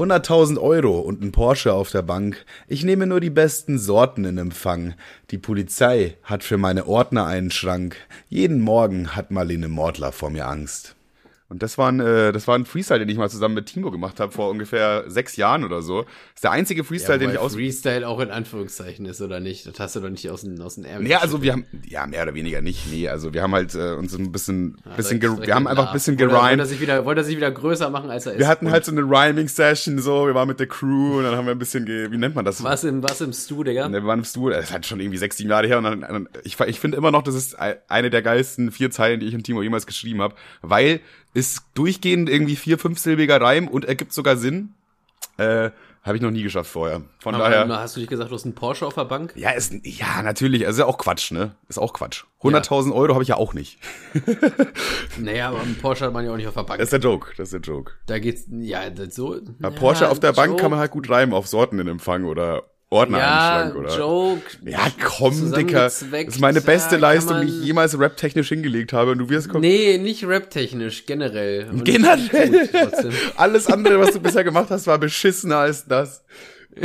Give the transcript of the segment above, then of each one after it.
100.000 Euro und ein Porsche auf der Bank. Ich nehme nur die besten Sorten in Empfang. Die Polizei hat für meine Ordner einen Schrank. Jeden Morgen hat Marlene Mordler vor mir Angst. Und das war ein, äh, das war ein Freestyle, den ich mal zusammen mit Timo gemacht habe vor ungefähr sechs Jahren oder so. Das ist der einzige Freestyle, ja, den ich aus. Freestyle auch in Anführungszeichen ist oder nicht? Das hast du doch nicht aus den aus den Ärmel. Ja, also wir haben ja mehr oder weniger nicht. Nee, also wir haben halt äh, uns ein bisschen, ja, bisschen, wir haben einfach ein bisschen gerimt. Wollte er sich wieder, wollte er sich wieder größer machen, als er ist. Wir hatten halt so eine Rhyming Session, so. Wir waren mit der Crew und dann haben wir ein bisschen, ge, wie nennt man das? Was im, was im Stu, Digga? Ne, wir waren im Stu. Das ist halt schon irgendwie sechs, sieben Jahre her und dann, dann ich, ich finde immer noch, das ist eine der geilsten vier Zeilen, die ich und Timo jemals geschrieben habe, weil ist durchgehend irgendwie vier, fünfsilbiger Reim und ergibt sogar Sinn. Äh, habe ich noch nie geschafft vorher. Von Aber daher. Hast du nicht gesagt, du hast einen Porsche auf der Bank? Ja, ist, ja, natürlich. Also ist ja auch Quatsch, ne? Ist auch Quatsch. 100.000 ja. Euro habe ich ja auch nicht. naja, aber einen Porsche hat man ja auch nicht auf der Bank. Das ist der Joke, das ist der Joke. Da geht's, ja, das so. Ja, Porsche auf der Joke. Bank kann man halt gut reimen auf Sorten in Empfang oder Ordner ja, einschlag, oder? Joke. Ja, komm, Dicker. Das ist meine beste ja, Leistung, die ich jemals rap-technisch hingelegt habe. Und du wirst kommen. Nee, nicht rap-technisch, generell. Und generell? Alles andere, was du bisher gemacht hast, war beschissener als das.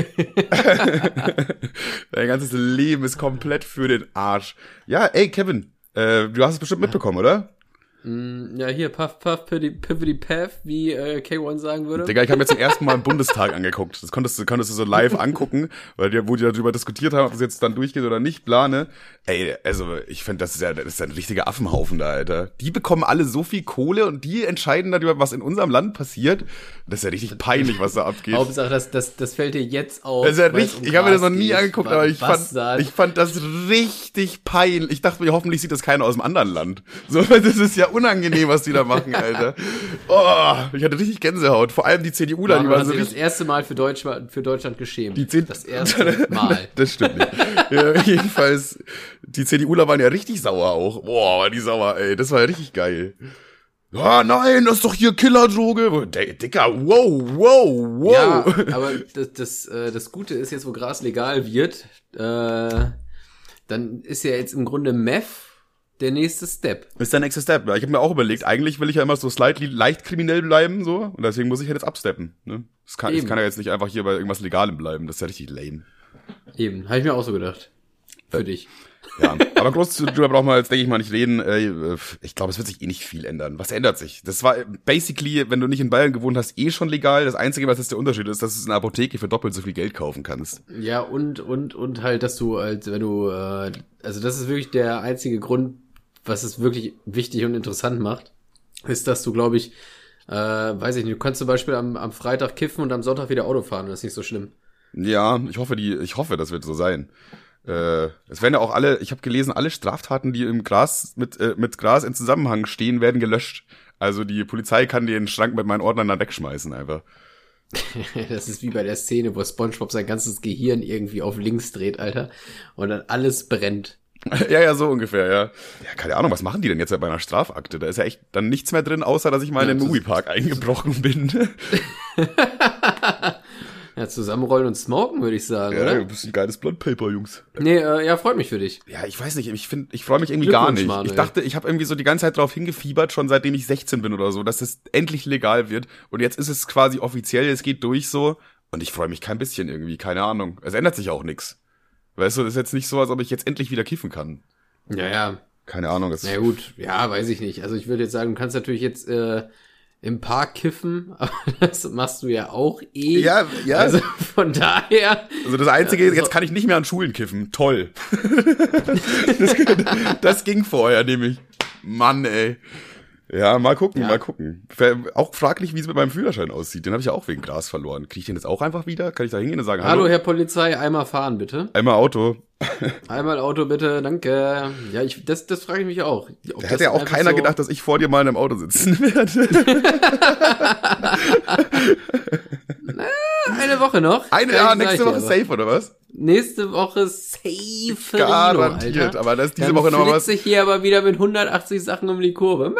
Dein ganzes Leben ist komplett für den Arsch. Ja, ey, Kevin, äh, du hast es bestimmt mitbekommen, oder? Mm, ja, hier, Puff, Puff, Pivoty Path, wie äh, K1 sagen würde. Digga, ich habe mir zum ersten Mal im Bundestag angeguckt. Das konntest du, konntest du so live angucken, weil die, wo die darüber diskutiert haben, ob das jetzt dann durchgeht oder nicht, plane. Ey, also ich finde, das ist ja das ist ja ein richtiger Affenhaufen da, Alter. Die bekommen alle so viel Kohle und die entscheiden darüber, was in unserem Land passiert. Das ist ja richtig peinlich, was da abgeht. Hauptsache, das, das, das fällt dir jetzt auf. Das ist ja richtig, um ich habe mir das noch nie angeguckt, aber ich fand, ich fand das richtig peinlich. Ich dachte mir, hoffentlich sieht das keiner aus dem anderen Land. So, das ist ja unangenehm, was die da machen, Alter. Oh, ich hatte richtig Gänsehaut. Vor allem die CDUler, die waren so das erste Mal für Deutschland, für Deutschland geschämt. Die das erste Mal. das stimmt nicht. ja, jedenfalls, die CDUler waren ja richtig sauer auch. Boah, war die sauer, ey. Das war ja richtig geil. Ah, nein, das ist doch hier Killerdroge. Dicker, wow, wow, wow. Ja, aber das, das, äh, das Gute ist jetzt, wo Gras legal wird, äh, dann ist ja jetzt im Grunde Meth der nächste Step. Ist der nächste Step. Ja, ich habe mir auch überlegt, eigentlich will ich ja immer so slightly leicht kriminell bleiben, so. Und deswegen muss ich halt jetzt absteppen. Ne? Das kann, ich kann ja jetzt nicht einfach hier bei irgendwas Legalem bleiben. Das ist ja richtig lame. Eben, habe ich mir auch so gedacht. Für äh, dich. Ja, aber groß darüber brauchen wir jetzt, denke ich mal, nicht reden. Äh, ich glaube, es wird sich eh nicht viel ändern. Was ändert sich? Das war basically, wenn du nicht in Bayern gewohnt hast, eh schon legal. Das Einzige, was jetzt der Unterschied ist, dass du es in einer Apotheke für doppelt so viel Geld kaufen kannst. Ja, und, und, und halt, dass du halt, wenn du, äh, also das ist wirklich der einzige Grund, was es wirklich wichtig und interessant macht, ist, dass du, glaube ich, äh, weiß ich nicht, du kannst zum Beispiel am, am Freitag kiffen und am Sonntag wieder Auto fahren. Das ist nicht so schlimm. Ja, ich hoffe, die, ich hoffe, das wird so sein. Äh, es werden ja auch alle, ich habe gelesen, alle Straftaten, die im Gras mit äh, mit Gras in Zusammenhang stehen, werden gelöscht. Also die Polizei kann den Schrank mit meinen Ordnern dann wegschmeißen einfach. das ist wie bei der Szene, wo SpongeBob sein ganzes Gehirn irgendwie auf links dreht, Alter, und dann alles brennt. Ja, ja, so ungefähr, ja. Ja, keine Ahnung, was machen die denn jetzt bei einer Strafakte? Da ist ja echt dann nichts mehr drin, außer dass ich mal in den Moviepark eingebrochen bin. Ja, zusammenrollen und smoken, würde ich sagen, ja, oder? du bist ein geiles Blondpaper, Jungs. Nee, äh, ja, freut mich für dich. Ja, ich weiß nicht, ich finde, ich freue mich irgendwie gar nicht. Mann, ich dachte, ich habe irgendwie so die ganze Zeit drauf hingefiebert, schon seitdem ich 16 bin oder so, dass es endlich legal wird. Und jetzt ist es quasi offiziell, es geht durch so. Und ich freue mich kein bisschen irgendwie, keine Ahnung. Es ändert sich auch nix. Weißt du, das ist jetzt nicht so, als ob ich jetzt endlich wieder kiffen kann. Ja, ja. Keine Ahnung. Das Na gut, ja, weiß ich nicht. Also ich würde jetzt sagen, du kannst natürlich jetzt äh, im Park kiffen, aber das machst du ja auch eh. Ja, ja. Also von daher. Also das Einzige, also, jetzt kann ich nicht mehr an Schulen kiffen. Toll. das, das ging vorher nämlich. Mann, ey. Ja, mal gucken, ja. mal gucken. Auch fraglich, wie es mit meinem Führerschein aussieht. Den habe ich ja auch wegen Glas verloren. Kriege ich den jetzt auch einfach wieder? Kann ich da hingehen und sagen, hallo? Hallo, Herr Polizei, einmal fahren, bitte. Einmal Auto. Einmal Auto, bitte, danke. Ja, ich, das, das frage ich mich auch. Ob da hätte ja auch keiner so gedacht, dass ich vor dir mal in einem Auto sitzen werde. Na, eine Woche noch. Eine, ja, nächste Woche safe, oder was? Nächste Woche safe. Garantiert, aber das ist diese Dann Woche nochmal was. sich hier aber wieder mit 180 Sachen um die Kurve.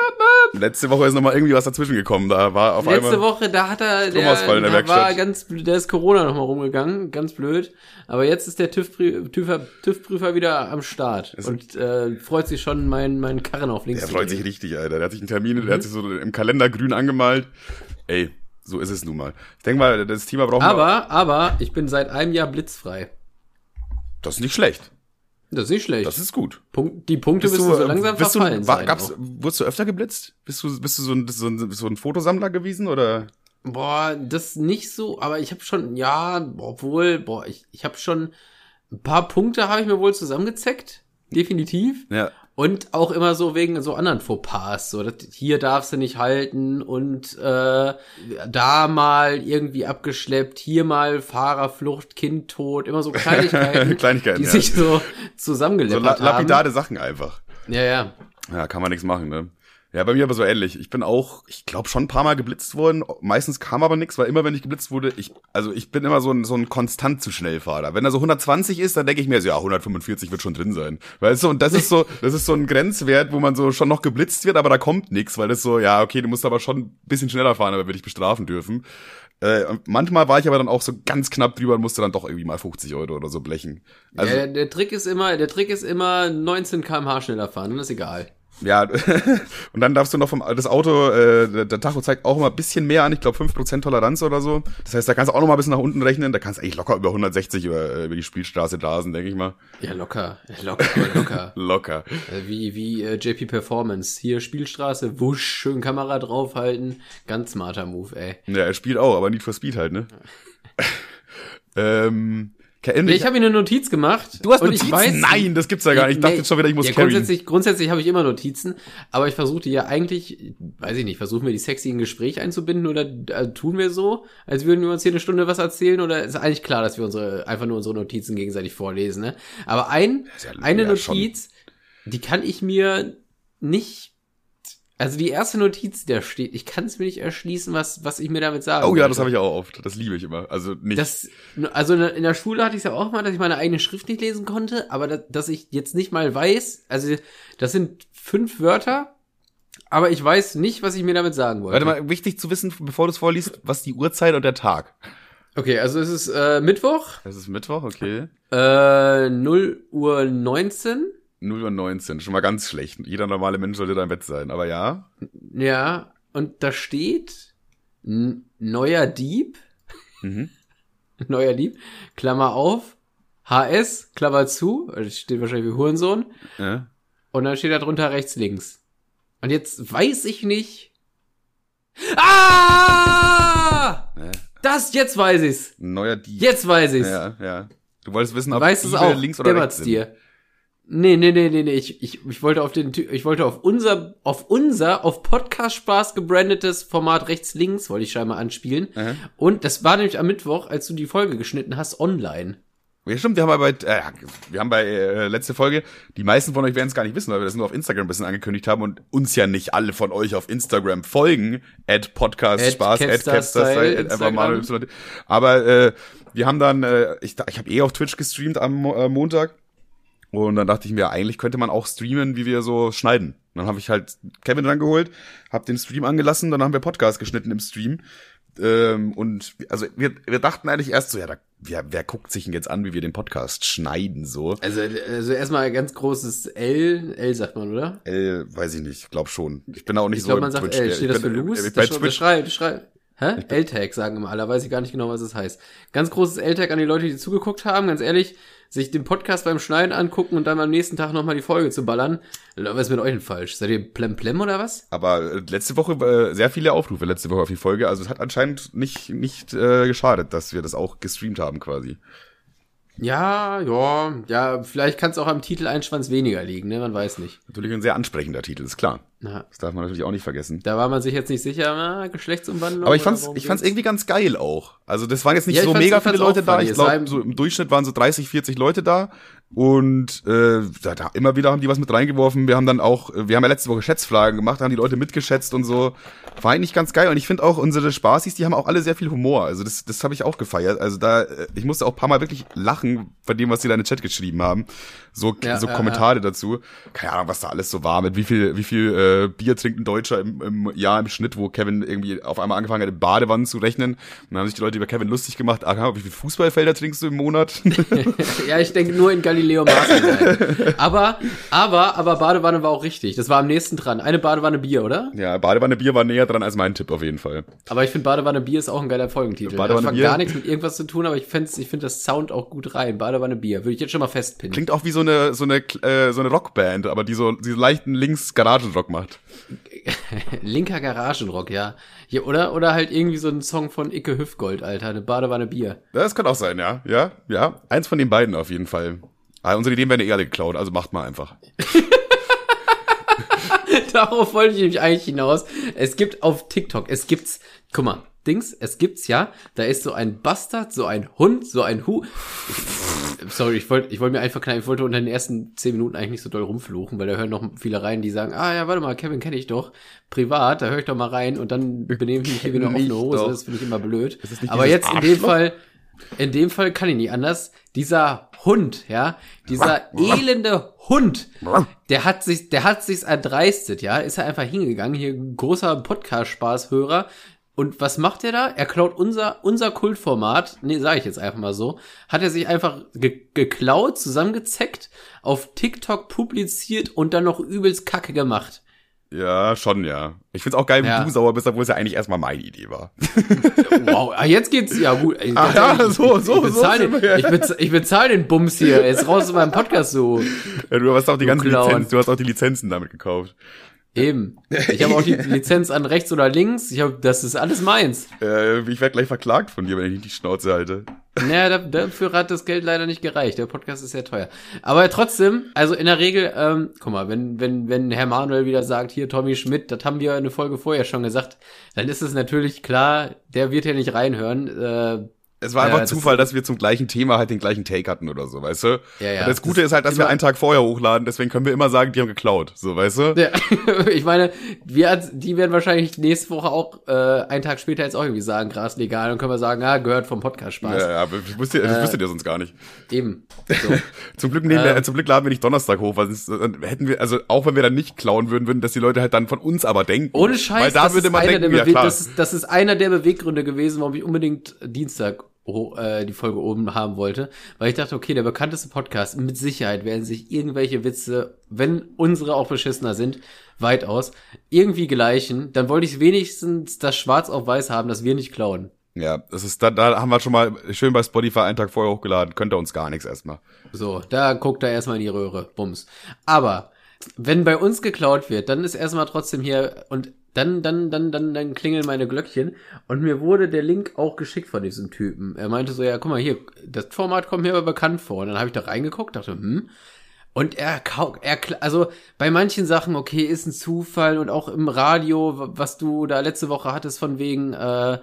Letzte Woche ist nochmal irgendwie was dazwischen gekommen. Da war auf Letzte einmal. Woche, da hat er, der, in der da war ganz, da ist Corona nochmal rumgegangen, ganz blöd. Aber jetzt ist der TÜV-Prüfer TÜV wieder am Start ist und äh, freut sich schon, meinen mein Karren auf links Der freut sich richtig, Alter. Der hat sich einen Termin, mhm. der hat sich so im Kalender grün angemalt. Ey, So ist es nun mal. Ich denke mal, das Thema brauchen wir. Aber, aber, ich bin seit einem Jahr blitzfrei. Das ist nicht schlecht. Das ist nicht schlecht. Das ist gut. Punkt, die Punkte müssen so langsam bist verfallen du, war, gab's, wurdest du öfter geblitzt? Bist du, bist du so ein, so ein, so ein Fotosammler gewesen oder? Boah, das nicht so, aber ich habe schon, ja, obwohl, boah, ich, ich habe schon ein paar Punkte habe ich mir wohl zusammengezeckt. Definitiv. Ja. Und auch immer so wegen so anderen Fauxpas, so das, hier darfst du nicht halten und äh, da mal irgendwie abgeschleppt, hier mal Fahrerflucht, Kind tot, immer so Kleinigkeiten, Kleinigkeiten, die ja. sich so So zusammengeleppert la haben. lapidare Sachen einfach. Ja, ja. Ja, kann man nichts machen, ne? Ja, bei mir aber so ähnlich. Ich bin auch, ich glaube, schon ein paar Mal geblitzt worden. Meistens kam aber nichts, weil immer, wenn ich geblitzt wurde, ich, also ich bin immer so ein, so ein konstant zu schnell Fahrer. Wenn er so 120 ist, dann denke ich mir so, ja, 145 wird schon drin sein. Weißt du, und das ist so, das ist so ein Grenzwert, wo man so schon noch geblitzt wird, aber da kommt nichts, weil das so, ja, okay, du musst aber schon ein bisschen schneller fahren, aber wir dich bestrafen dürfen. Äh, manchmal war ich aber dann auch so ganz knapp drüber und musste dann doch irgendwie mal 50 Euro oder so blechen. Also, ja der, der Trick ist immer, der Trick ist immer 19 km/h schneller fahren, dann ist egal. Ja, und dann darfst du noch vom das Auto, äh, der, Tacho zeigt auch immer ein bisschen mehr an, ich glaube 5% Toleranz oder so. Das heißt, da kannst du auch noch mal ein bisschen nach unten rechnen, da kannst du eigentlich locker über 160 über, äh, über die Spielstraße rasen, denke ich mal. Ja, locker, locker, locker. Locker. Äh, Wie, wie äh, JP Performance. Hier Spielstraße, wusch, schön Kamera draufhalten. Ganz smarter Move, ey. Ja, er spielt auch, aber nicht für Speed halt, ne? ähm, Kevin, Ich habe mir eine Notiz gemacht. du hast Notizen? Weiß, Nein, das gibt's ja gar nicht. Ich dachte Nee, jetzt schon wieder, ich muss ja, carryen. Grundsätzlich, grundsätzlich habe ich immer Notizen, aber ich versuchte ja eigentlich, weiß ich nicht, versuchen wir die sexy in ein Gespräch einzubinden oder äh, tun wir so, als würden wir uns hier eine Stunde was erzählen oder ist eigentlich klar, dass wir unsere einfach nur unsere Notizen gegenseitig vorlesen, ne? Aber ein ja- eine ja, schon. Notiz, die kann ich mir nicht also die erste Notiz, der steht, ich kann es mir nicht erschließen, was was ich mir damit sagen Oh ja, das wollte. habe ich auch oft. Das liebe ich immer. Also nicht. Das, also in der Schule hatte ich es ja auch mal, dass ich meine eigene Schrift nicht lesen konnte, aber dass, dass ich jetzt nicht mal weiß, also das sind fünf Wörter, aber ich weiß nicht, was ich mir damit sagen wollte. Warte mal, wichtig zu wissen, bevor du es vorliest, was die Uhrzeit und der Tag. Okay, also es ist äh, Mittwoch, Es ist Mittwoch, okay. äh, 0 Uhr 19. 0 Uhr 19, schon mal ganz schlecht. Jeder normale Mensch sollte da im Bett sein, aber ja. Ja, und da steht neuer Dieb, Mhm. neuer Dieb, Klammer auf, HS, Klammer zu, also das steht wahrscheinlich wie Hurensohn, Ja. Und dann steht da drunter rechts, links. Und jetzt weiß ich nicht. Ah! Ja. Das, jetzt weiß ich's. Neuer Dieb. Jetzt weiß ich's. Ja, ja. Du wolltest wissen, ob weißt es Diebe auch. links oder rechts sind. dir. Nee, nee, nee, nee, nee. Ich, ich, ich wollte auf den, ich wollte auf unser, auf unser, auf Podcast-Spaß gebrandetes Format rechts-links, wollte ich scheinbar anspielen. Aha. Und das war nämlich am Mittwoch, als du die Folge geschnitten hast, online. Ja, stimmt, wir haben bei, äh, wir haben bei äh, letzte Folge, die meisten von euch werden es gar nicht wissen, weil wir das nur auf Instagram ein bisschen angekündigt haben und uns ja nicht alle von euch auf Instagram folgen, at Podcast At Spaß, at Style, at Instagram. Y. Aber äh, wir haben dann, äh, ich, ich habe eh auf Twitch gestreamt am äh, Montag und dann dachte ich mir, eigentlich könnte man auch streamen, wie wir so schneiden. Dann habe ich halt Kevin dran geholt, habe den Stream angelassen, dann haben wir Podcast geschnitten im Stream. Ähm, und also wir, wir dachten eigentlich erst so, ja, da, wer, wer guckt sich denn jetzt an, wie wir den Podcast schneiden so? Also, also erstmal ein ganz großes L, L sagt man, oder? Äh, weiß ich nicht, glaub schon. Ich bin auch nicht Ich so glaube, im man sagt Twitch- L. ich Steht das für Loose? äh, Bei Das Twitch, Beschreib, beschreib. Hä? L-Tag sagen immer alle, weiß ich gar nicht genau, was es heißt. Ganz großes L-Tag an die Leute, die zugeguckt haben, ganz ehrlich, sich den Podcast beim Schneiden angucken und dann am nächsten Tag nochmal die Folge zu ballern. Was ist mit euch denn falsch? Seid ihr plemplem oder was? aber äh, letzte Woche äh, sehr viele Aufrufe letzte Woche auf die Folge, also es hat anscheinend nicht nicht äh, geschadet, dass wir das auch gestreamt haben quasi. Ja, ja, ja, vielleicht kann es auch am Titel ein Schwanz weniger liegen, ne? Man weiß nicht. Natürlich ein sehr ansprechender Titel, ist klar. Na, Das darf man natürlich auch nicht vergessen. da war man sich jetzt nicht sicher, na, Geschlechtsumwandlung. Aber ich fand's, ich fand's irgendwie ganz geil auch. Also das waren jetzt nicht Ja, so mega viele Leute da. Ich glaube, so im Durchschnitt waren so 30, 40 Leute da. Und äh, da, immer wieder haben die was mit reingeworfen. Wir haben dann auch, äh, wir haben ja letzte Woche Schätzfragen gemacht, da haben die Leute mitgeschätzt und so. War eigentlich ganz geil. Und ich finde auch unsere Spaßis, die haben auch alle sehr viel Humor. Also das, das habe ich auch gefeiert. Also da, äh, ich musste auch ein paar Mal wirklich lachen bei dem, was die da in den Chat geschrieben haben. So, Ja, so ja, Kommentare dazu. Keine Ahnung, was da alles so war. Mit wie viel, wie viel äh, Bier trinkt ein Deutscher im, im Jahr im Schnitt, wo Kevin irgendwie auf einmal angefangen hat, in Badewannen zu rechnen. Und dann haben sich die Leute über Kevin lustig gemacht. Ah, wie viel Fußballfelder trinkst du im Monat? Ja, ich denke nur in Galileo Leo Maaßen Aber, aber, aber Badewanne war auch richtig. Das war am nächsten dran. Eine Badewanne Bier, oder? Ja, Badewanne Bier war näher dran als mein Tipp auf jeden Fall. Aber ich finde Badewanne Bier ist auch ein geiler Folgentitel. Badewanne das hat gar nichts mit irgendwas zu tun, aber ich finde ich find das Sound auch gut rein. Badewanne Bier. Würde ich jetzt schon mal festpinnen. Klingt auch wie so eine so eine äh, so eine Rockband, aber die so diese leichten links Garagenrock macht. Linker Garagenrock, ja. Hier, oder, oder halt irgendwie so ein Song von Icke Hüfgold, Alter. Eine Badewanne Bier. Das kann auch sein, ja. Ja, ja. Eins von den beiden auf jeden Fall. Ah, unsere Ideen werden eh alle geklaut, also macht mal einfach. Darauf wollte ich nämlich eigentlich hinaus. Es gibt auf TikTok, es gibt's, guck mal, Dings, es gibt's ja, da ist so ein Bastard, so ein Hund, so ein Hu. Sorry, ich wollte ich wollte mir einfach knallen, ich wollte unter den ersten zehn Minuten eigentlich nicht so doll rumfluchen, weil da hören noch viele rein, die sagen, ah ja, warte mal, Kevin kenne ich doch, privat, da höre ich doch mal rein und dann benehme ich mich hier wie eine Nicht offene Hose, das finde ich immer blöd. Aber jetzt in dem? Fall, in dem Fall kann ich nicht anders. Dieser Hund, ja, dieser elende Hund, der hat sich, der hat sich's erdreistet, ja, ist er einfach hingegangen, hier großer Podcast-Spaßhörer. Und was macht er da? Er klaut unser, unser Kultformat, nee, sage ich jetzt einfach mal so, hat er sich einfach ge geklaut, zusammengezeckt, auf TikTok publiziert und dann noch übelst Kacke gemacht. Ja, schon, ja. Ich find's auch geil, wie Ja. du sauer bist, obwohl es ja eigentlich erstmal meine Idee war. Wow, ah, jetzt geht's, ja gut. Ah, ganz ja, ehrlich, so, ich, so, ich so bezahl sind den, ich, bez, ich bezahl den Bums hier, jetzt raus aus meinem Podcast so. Ja, du hast auch die ganzen. Lizenzen, du hast auch die Lizenzen damit gekauft. Eben. Ich habe auch die Lizenz an rechts oder links. Ich hab, das ist alles meins. Äh, ich werde gleich verklagt von dir, wenn ich nicht die Schnauze halte. Naja, da, dafür hat das Geld leider nicht gereicht. Der Podcast ist sehr teuer. Aber trotzdem, also in der Regel, ähm, guck mal, wenn, wenn, wenn Herr Manuel wieder sagt, hier Tommy Schmidt, das haben wir eine Folge vorher schon gesagt, dann ist es natürlich klar, der wird ja nicht reinhören. Äh, Es war Ja, einfach das- Zufall, dass wir zum gleichen Thema halt den gleichen Take hatten oder so, weißt du? Ja, ja. Und das Gute Das ist halt, dass wir einen Tag vorher hochladen, deswegen können wir immer sagen, die haben geklaut, so, weißt du? Ja, ich meine, wir, als- die werden wahrscheinlich nächste Woche auch äh, einen Tag später jetzt auch irgendwie sagen, Gras legal, und können wir sagen, ah, gehört vom Podcast Spaß. Ja, ja, aber ich wusste, das Äh, wüsstet ihr sonst gar nicht. Eben. So. Zum Glück, nehmen wir, äh, zum Glück laden wir nicht Donnerstag hoch, weil sonst hätten wir, also auch wenn wir dann nicht klauen würden, würden das die Leute halt dann von uns aber denken. Ohne Scheiß, Weil da das, würde ist man denken, ja klar. das, ist, das ist einer der Beweggründe gewesen, warum ich unbedingt Dienstag ho- äh, die Folge oben haben wollte, weil ich dachte, okay, der bekannteste Podcast, mit Sicherheit werden sich irgendwelche Witze, wenn unsere auch beschissener sind, weitaus, irgendwie gleichen, dann wollte ich wenigstens das schwarz auf weiß haben, dass wir nicht klauen. Ja, das ist, da, da haben wir schon mal schön bei Spotify einen Tag vorher hochgeladen, könnte uns gar nichts erstmal. So, da guckt er erstmal in die Röhre. Bums. Aber wenn bei uns geklaut wird, dann ist erstmal trotzdem hier und dann, dann, dann, dann, dann klingeln meine Glöckchen. Und mir wurde der Link auch geschickt von diesem Typen. Er meinte so, ja, guck mal hier, das Format kommt mir aber bekannt vor. Und dann habe ich da reingeguckt, dachte, hm. Und er, er, also bei manchen Sachen, okay, ist ein Zufall und auch im Radio, was du da letzte Woche hattest von wegen, äh,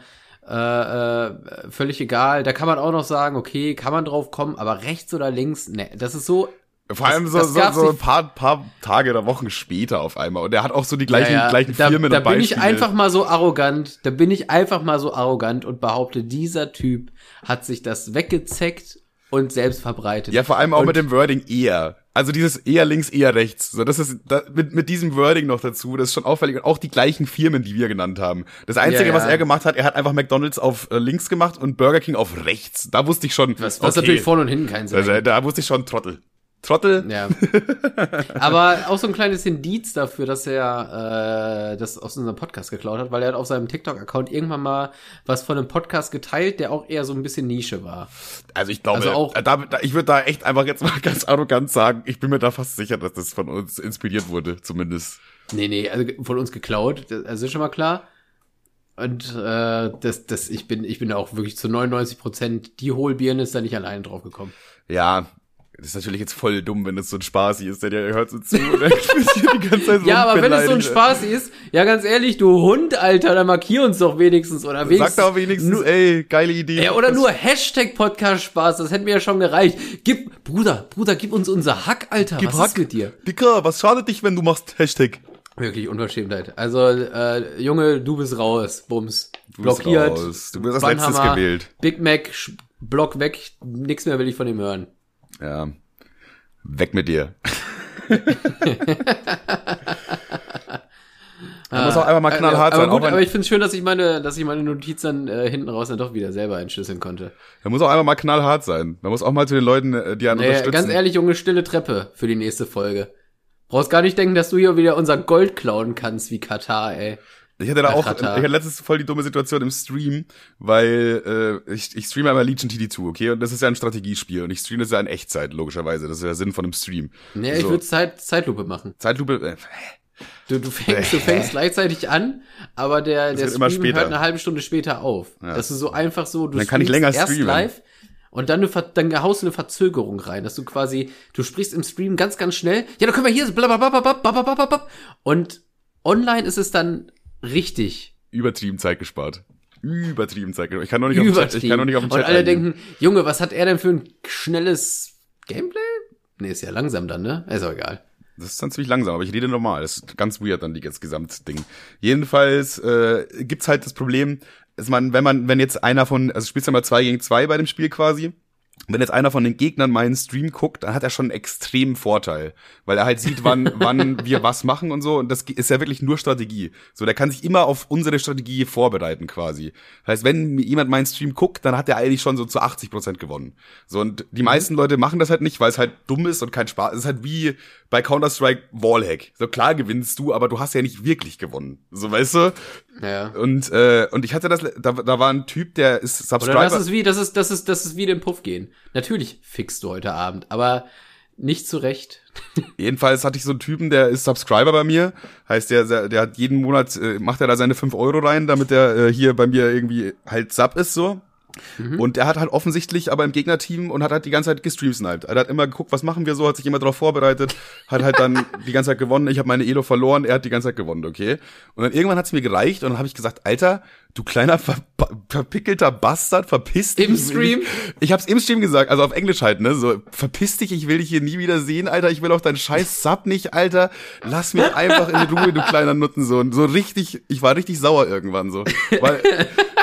äh, äh, völlig egal. Da kann man auch noch sagen, okay, kann man drauf kommen, aber rechts oder links, ne, das ist so. Vor allem das, so, das so, so ein paar, paar Tage oder Wochen später auf einmal. Und er hat auch so die gleichen, Ja, ja, gleichen da, Firmen da und bin ich Beispiele. einfach mal so arrogant, da bin ich einfach mal so arrogant und behaupte, dieser Typ hat sich das weggezeckt und selbst verbreitet. Ja, vor allem auch und mit dem Wording eher. Also dieses eher links, eher rechts. So, das ist da, mit, mit diesem Wording noch dazu, das ist schon auffällig. Und auch die gleichen Firmen, die wir genannt haben. Das Einzige, Ja, ja. was er gemacht hat, er hat einfach McDonalds auf äh, links gemacht und Burger King auf rechts. Da wusste ich schon, was, was natürlich vorne und hinten keinen Sinn ergibt. da wusste ich schon Trottel. Trottel. Ja. Aber auch so ein kleines Indiz dafür, dass er äh, das aus unserem Podcast geklaut hat, weil er hat auf seinem TikTok-Account irgendwann mal was von einem Podcast geteilt, der auch eher so ein bisschen Nische war. Also ich glaube, Also auch- da, da, ich würde da echt einfach jetzt mal ganz arrogant sagen, ich bin mir da fast sicher, dass das von uns inspiriert wurde, zumindest. Nee, nee, also von uns geklaut, das also ist schon mal klar. Und äh, das, das, ich bin, ich bin da auch wirklich zu 99 Prozent, die Hohlbirne ist da nicht alleine drauf gekommen. Ja, das ist natürlich jetzt voll dumm, wenn es so ein Spaß ist, der, der hört so zu und die ganze Zeit so ja, aber wenn es so ein beleidigt. Spaß ist, ja ganz ehrlich, du Hund, Alter, dann markier uns doch wenigstens oder wenigstens. Sag doch wenigstens, nur, ey, geile Idee. ja, oder nur Hashtag Podcast Spaß, das hätte mir ja schon gereicht. Gib, Bruder, Bruder, gib uns unser Hack, Alter. Gib was Hack. ist mit dir? Dicker, was schadet dich, wenn du machst Hashtag? Wirklich Unverschämtheit. Also, äh, Junge, du bist raus. Bums. Du bist Blockiert. raus. Du wirst als letztes gewählt. Big Mac, Block weg. Nix mehr will ich von ihm hören. Ja. Weg mit dir. Ah, muss auch einmal mal knallhart aber sein. Gut, auch wenn- aber ich finde schön, dass ich meine, dass ich meine Notiz dann äh, hinten raus dann doch wieder selber entschlüsseln konnte. Da muss auch einmal mal knallhart sein. Man muss auch mal zu den Leuten, äh, die einen Naja, unterstützen. ganz ehrlich, Junge, stille Treppe für die nächste Folge. Brauchst gar nicht denken, dass du hier wieder unser Gold klauen kannst wie Katar, ey. Ich hatte da auch, ich hatte letztens voll die dumme Situation im Stream, weil äh, ich, ich streame einmal Legion TD2, okay? Und das ist ja ein Strategiespiel und ich streame das ja in Echtzeit, logischerweise. Das ist der Sinn von einem Stream. Nee, ich So. würde Zeit, Zeitlupe machen. Zeitlupe, äh, Du, du fängst, du fängst gleichzeitig an, aber der, der wird immer Stream hört eine halbe Stunde später auf. Ja. Das ist so einfach so, du Dann kann ich streamst länger erst streamen. live und dann, eine, dann haust du eine Verzögerung rein, dass du quasi, du sprichst im Stream ganz, ganz schnell, ja, dann können wir hier, blablabla, und online ist es dann richtig übertrieben Zeit gespart. Übertrieben Zeit gespart. Ich kann noch nicht auf den Chat, ich kann noch nicht auf den Chat und alle eingehen. denken, Junge, was hat er denn für ein schnelles Gameplay? Nee, ist ja langsam dann, ne? Ist auch egal. Das ist dann ziemlich langsam, aber ich rede normal. Das ist ganz weird dann, die das Gesamtding. Jedenfalls äh, gibt's halt das Problem, dass man, wenn man, wenn jetzt einer von, also spielst du mal zwei gegen zwei bei dem Spiel quasi, wenn jetzt einer von den Gegnern meinen Stream guckt, dann hat er schon einen extremen Vorteil, weil er halt sieht, wann, wann wir was machen und so. Und das ist ja wirklich nur Strategie. So, der kann sich immer auf unsere Strategie vorbereiten quasi. Das heißt, wenn jemand meinen Stream guckt, dann hat er eigentlich schon so zu 80 Prozent gewonnen. So und die meisten Leute machen das halt nicht, weil es halt dumm ist und kein Spaß. Es ist halt wie bei Counter Strike Wallhack. So klar gewinnst du, aber du hast ja nicht wirklich gewonnen. So weißt du. Ja. Und äh, und ich hatte das, da, da war ein Typ, der ist Oder Subscriber. das ist wie, das ist, das ist, das ist wie den Puff gehen. Natürlich fickst du heute Abend, aber nicht zu Recht. Jedenfalls hatte ich so einen Typen, der ist Subscriber bei mir. Heißt, der, der der hat jeden Monat, äh, macht er da seine 5 Euro rein, damit der äh, hier bei mir irgendwie halt Sub ist so. Und er hat halt offensichtlich aber im Gegnerteam und hat halt die ganze Zeit gestreamsniped. Er hat immer geguckt, was machen wir so, hat sich immer darauf vorbereitet, hat halt dann die ganze Zeit gewonnen. Ich habe meine Elo verloren, er hat die ganze Zeit gewonnen, okay? Und dann irgendwann hat's mir gereicht und dann habe ich gesagt, Alter, du kleiner ver verpickelter Bastard, verpiss dich. Im Ich Stream? nicht- Ich hab's im Stream gesagt, also auf Englisch halt, ne? So, verpiss dich, ich will dich hier nie wieder sehen, Alter. Ich will auch deinen scheiß Sub nicht, Alter. Lass mich einfach in Ruhe, du kleiner Nutten. So, so richtig, ich war richtig sauer irgendwann so. Weil, ich,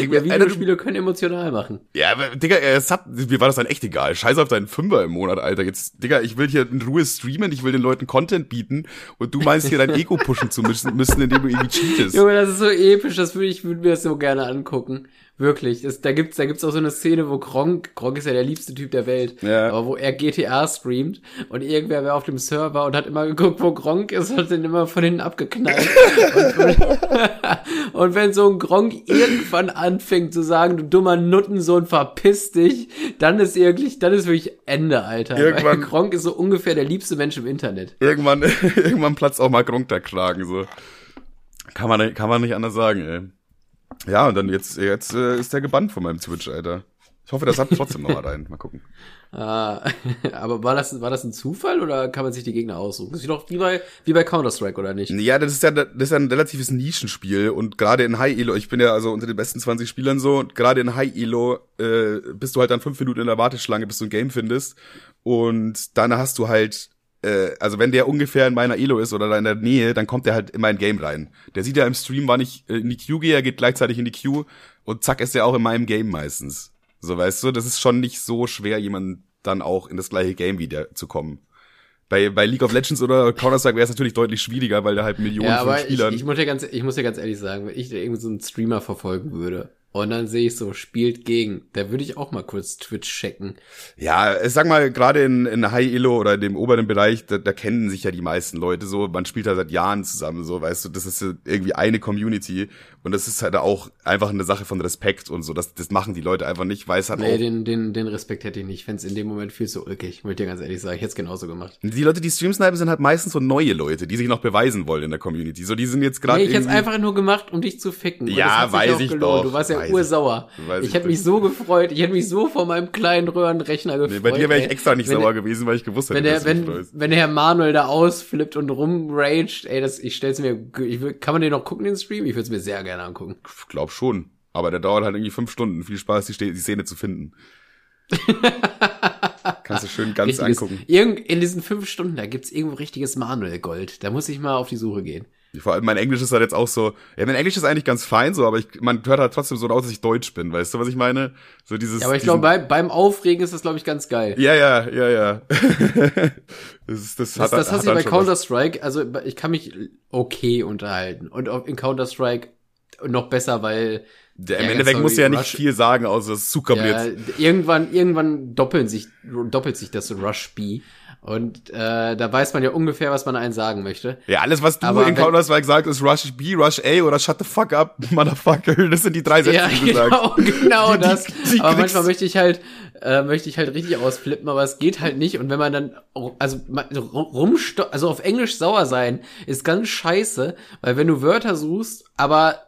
Ja, Videospiele können emotional machen. ja, aber, Digga, äh, Sub, mir war das dann echt egal. Scheiß auf deinen Fünfer im Monat, Alter. Jetzt, Digga, ich will hier in Ruhe streamen, ich will den Leuten Content bieten und du meinst hier dein Ego pushen zu müssen, müssen indem du irgendwie cheatest. Junge, das ist so episch, das würde ich würde mir das so gerne angucken. Wirklich. Das, da gibt's da gibt's auch so eine Szene, wo Gronk, Gronk ist ja der liebste Typ der Welt, Ja. aber wo er GTA streamt und irgendwer wäre auf dem Server und hat immer geguckt, wo Gronk ist und hat den immer von hinten abgeknallt. und, und wenn so ein Gronk irgendwann anfängt zu sagen, du dummer Nuttensohn, verpiss dich, dann ist wirklich, dann ist wirklich Ende, Alter. Irgendwann- Weil Gronk ist so ungefähr der liebste Mensch im Internet. Irgendwann, irgendwann platzt auch mal Gronk der Kragen, so. Kann man, kann man nicht anders sagen, ey. Ja, und dann jetzt, jetzt äh, ist der gebannt von meinem Twitch, Alter. Ich hoffe, das hat trotzdem noch mal rein. Mal gucken. Ah, aber war das, war das ein Zufall oder kann man sich die Gegner aussuchen? Das ist doch wie bei, wie bei Counter-Strike, oder nicht? Ja, das ist ja, das ist ja ein relatives Nischenspiel und gerade in High Elo, ich bin ja also unter den besten 20 Spielern so, und gerade in High Elo äh, bist du halt dann fünf Minuten in der Warteschlange, bis du ein Game findest und dann hast du halt äh, also wenn der ungefähr in meiner Elo ist oder da in der Nähe, dann kommt der halt in mein Game rein. Der sieht ja im Stream, wann ich äh, in die Queue gehe, er geht gleichzeitig in die Queue und zack ist er auch in meinem Game meistens. So weißt du, das ist schon nicht so schwer, jemand dann auch in das gleiche Game wieder zu kommen. Bei, bei League of Legends oder Counter-Strike wäre es natürlich deutlich schwieriger, weil da halt Millionen Ja, von aber ich, Spielern. ich, muss ja ganz, ich muss ja ganz ehrlich sagen, wenn ich irgendwie so einen Streamer verfolgen würde und dann sehe ich so, spielt gegen, da würde ich auch mal kurz Twitch checken. Ja, ich sag mal, gerade in, in High Elo oder in dem oberen Bereich, da, da kennen sich ja die meisten Leute so. Man spielt da seit Jahren zusammen, so, weißt du, das ist irgendwie eine Community. Und das ist halt auch einfach eine Sache von Respekt und so. Das, das machen die Leute einfach nicht, weil es halt Nee, auch. den, den, den Respekt hätte ich nicht. Ich fänd's in dem Moment viel zu ulkig, muss ich dir ganz ehrlich sagen. Ich hätte es genauso gemacht. Die Leute, die Streamsnipen, sind halt meistens so neue Leute, die sich noch beweisen wollen in der Community. So, die sind jetzt gerade. Nee, ich hätte es einfach nur gemacht, um dich zu ficken. Und Ja, weiß ich gelohnt. doch. Du warst ja ursauer. Ich ich hätte mich so gefreut. Ich hätte mich so vor meinem kleinen Röhrenrechner gefreut. Nee, bei dir wäre ich extra nicht sauer gewesen, weil ich gewusst hätte, Wenn der, wenn, freust. wenn der Herr Manuel da ausflippt und rumraged, ey, das, ich stell's mir, ich kann man den noch gucken, den Stream? Ich würde es mir sehr gerne angucken. Glaub schon. Aber der dauert halt irgendwie fünf Stunden. Viel Spaß, die, Ste- die Szene zu finden. Kannst du schön ganz Richtiges, angucken. Irgend, in diesen fünf Stunden, da gibt's irgendwo richtiges Manuel-Gold. Da muss ich mal auf die Suche gehen. Vor allem mein Englisch ist halt jetzt auch so, ja, mein Englisch ist eigentlich ganz fein so, aber ich, man hört halt trotzdem so aus, dass ich Deutsch bin, weißt du, was ich meine? So dieses. Ja, aber ich glaube, bei, beim Aufregen ist das, glaube ich, ganz geil. Ja, ja, ja, ja. das, ist, das, Das, hat, das hat hast du bei. Counter-Strike, also ich kann mich okay unterhalten. Und in Counter-Strike noch besser, weil Der, Im Ja, Endeffekt du ja nicht Rush- viel sagen, außer es ist Zucker ja, irgendwann, irgendwann doppeln sich, doppelt sich das Rush B. Und äh, da weiß man ja ungefähr, was man einen sagen möchte. Ja, alles, was du Aber in Counter-Strike sagst, ist Rush B, Rush A oder Shut the fuck up, Motherfucker. Das sind die drei Sätze, Ja, die du sagst. genau, genau Die- die- das. die aber kriegst- manchmal möchte ich halt, äh, möchte ich halt richtig ausflippen, aber es geht halt nicht. Und wenn man dann, also rumsto also auf Englisch sauer sein, ist ganz scheiße, weil wenn du Wörter suchst, aber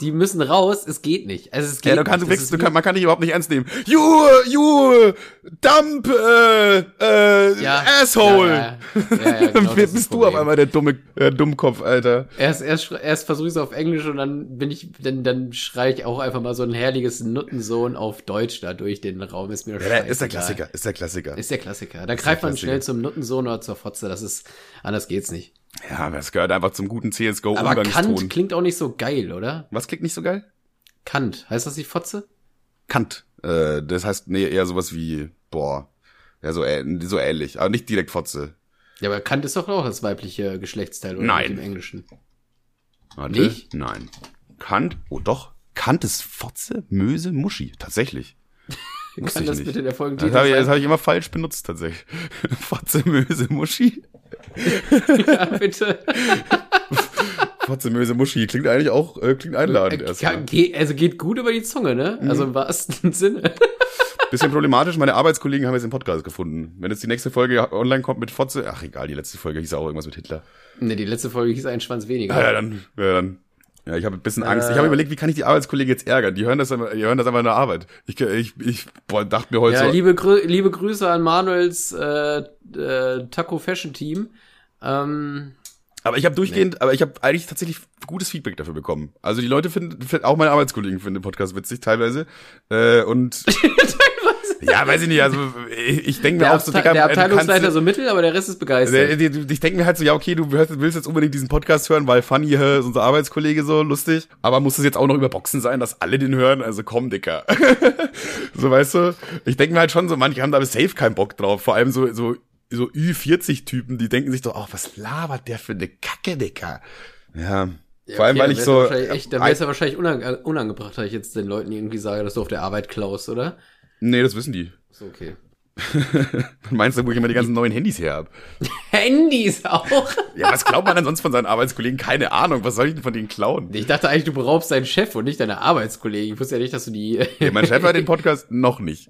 die müssen raus, es geht nicht. Also es geht Ja, du kannst, du nicht. Du wie- kann, man kann dich überhaupt nicht ernst nehmen. You, you, dump, äh, äh, ja, asshole. Ja, ja, ja, ja, genau, das bist du auf einmal der dumme äh, Dummkopf, Alter. Erst, erst, erst versuche ich es auf Englisch und dann bin ich, dann, dann schreie ich auch einfach mal so ein herrliches Nuttensohn auf Deutsch da durch den Raum. Ist mir Ja, ist der Klassiker, ist der Klassiker. Ist der Klassiker. Da greift man Klassiker. schnell zum Nuttensohn oder zur Fotze. Das ist, anders geht's nicht. Ja, aber es gehört einfach zum guten Aber CSGO-Umgangston. Kant klingt auch nicht so geil, oder? Was klingt nicht so geil? Kant. Heißt das nicht Fotze? Kant. Äh, das heißt, nee, eher sowas wie, boah, ja, so, äh, so ähnlich, aber nicht direkt Fotze. Ja, aber Kant ist doch auch das weibliche Geschlechtsteil, oder? Nein. Dem Englischen. Warte. Nicht? Nein. Kant, oh doch. Kant ist Fotze, Möse, Muschi. Tatsächlich. Wusste Kann das bitte der Das Folgentitel habe ich, das sein? hab ich immer falsch benutzt, tatsächlich. Fotze, Möse, Muschi. ja, bitte. Fotze, Möse, Muschi. Klingt eigentlich auch, äh, klingt einladend Äh, erstmal. ge- also geht gut über die Zunge, ne? Also Mhm. im wahrsten Sinne. Bisschen problematisch, meine Arbeitskollegen haben jetzt den Podcast gefunden. Wenn jetzt die nächste Folge online kommt mit Fotze, ach egal, die letzte Folge hieß auch irgendwas mit Hitler. ne, die letzte Folge hieß ein Schwanz weniger. Ja, ja dann, ja, dann. Ja, ich habe ein bisschen Angst. Äh. Ich habe überlegt, wie kann ich die Arbeitskollegen jetzt ärgern? Die hören das, immer- die hören das einfach in der Arbeit. Ich, ich, ich boah, dachte mir heute Ja, so, liebe, Grü liebe Grüße an Manuels äh, äh, Taco Fashion Team. Ähm, aber ich habe durchgehend, aber ich habe eigentlich tatsächlich gutes Feedback dafür bekommen. Also die Leute finden, finden auch meine Arbeitskollegen finden den Podcast witzig teilweise. Äh, und ja, weiß ich nicht. Also ich, ich denke mir auch so, Digga, der äh, Abteilungsleiter so mittel, aber der Rest ist begeistert. Äh, Ich denke mir halt so, ja, okay, du willst jetzt unbedingt diesen Podcast hören, weil Funny äh, ist unser Arbeitskollege so lustig. Aber muss es jetzt auch noch über Boxen sein, dass alle den hören? Also komm, Dicker. so, weißt du? Ich denke mir halt schon so, manche haben da safe keinen Bock drauf. Vor allem so, so, so Ü40-Typen, die denken sich doch, ach, was labert der für eine Kacke, Dicker? Ja. Vor allem, Okay, weil ich so. ja Echt, dann wäre es ja wahrscheinlich unang äh, unangebracht, dass ich jetzt den Leuten irgendwie sage, dass du auf der Arbeit klaust, oder? Nee, das wissen die. Ist okay. Meinst du, wo ich immer die ganzen neuen Handys her hab? Handys auch? Ja, was glaubt man denn sonst von seinen Arbeitskollegen? Keine Ahnung. Was soll ich denn von denen klauen? Ich dachte eigentlich, du beraubst deinen Chef und nicht deine Arbeitskollegen. Ich wusste ja nicht, dass du die. Ja, mein Chef hört den Podcast noch nicht.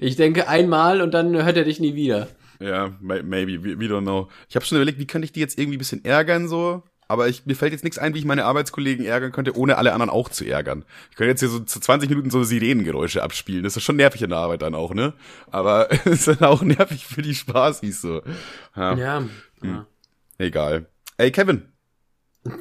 ich denke einmal und dann hört er dich nie wieder. Ja, may- maybe, we, don't know. Ich habe schon überlegt, wie könnte ich die jetzt irgendwie ein bisschen ärgern so, aber ich, mir fällt jetzt nichts ein, wie ich meine Arbeitskollegen ärgern könnte, ohne alle anderen auch zu ärgern. Ich könnte jetzt hier so zu 20 Minuten so Sirenengeräusche abspielen. Das ist schon nervig in der Arbeit dann auch, ne? Aber es ist dann auch nervig für die Spaßis so. Ja, Ja. Hm. egal. Ey, Kevin.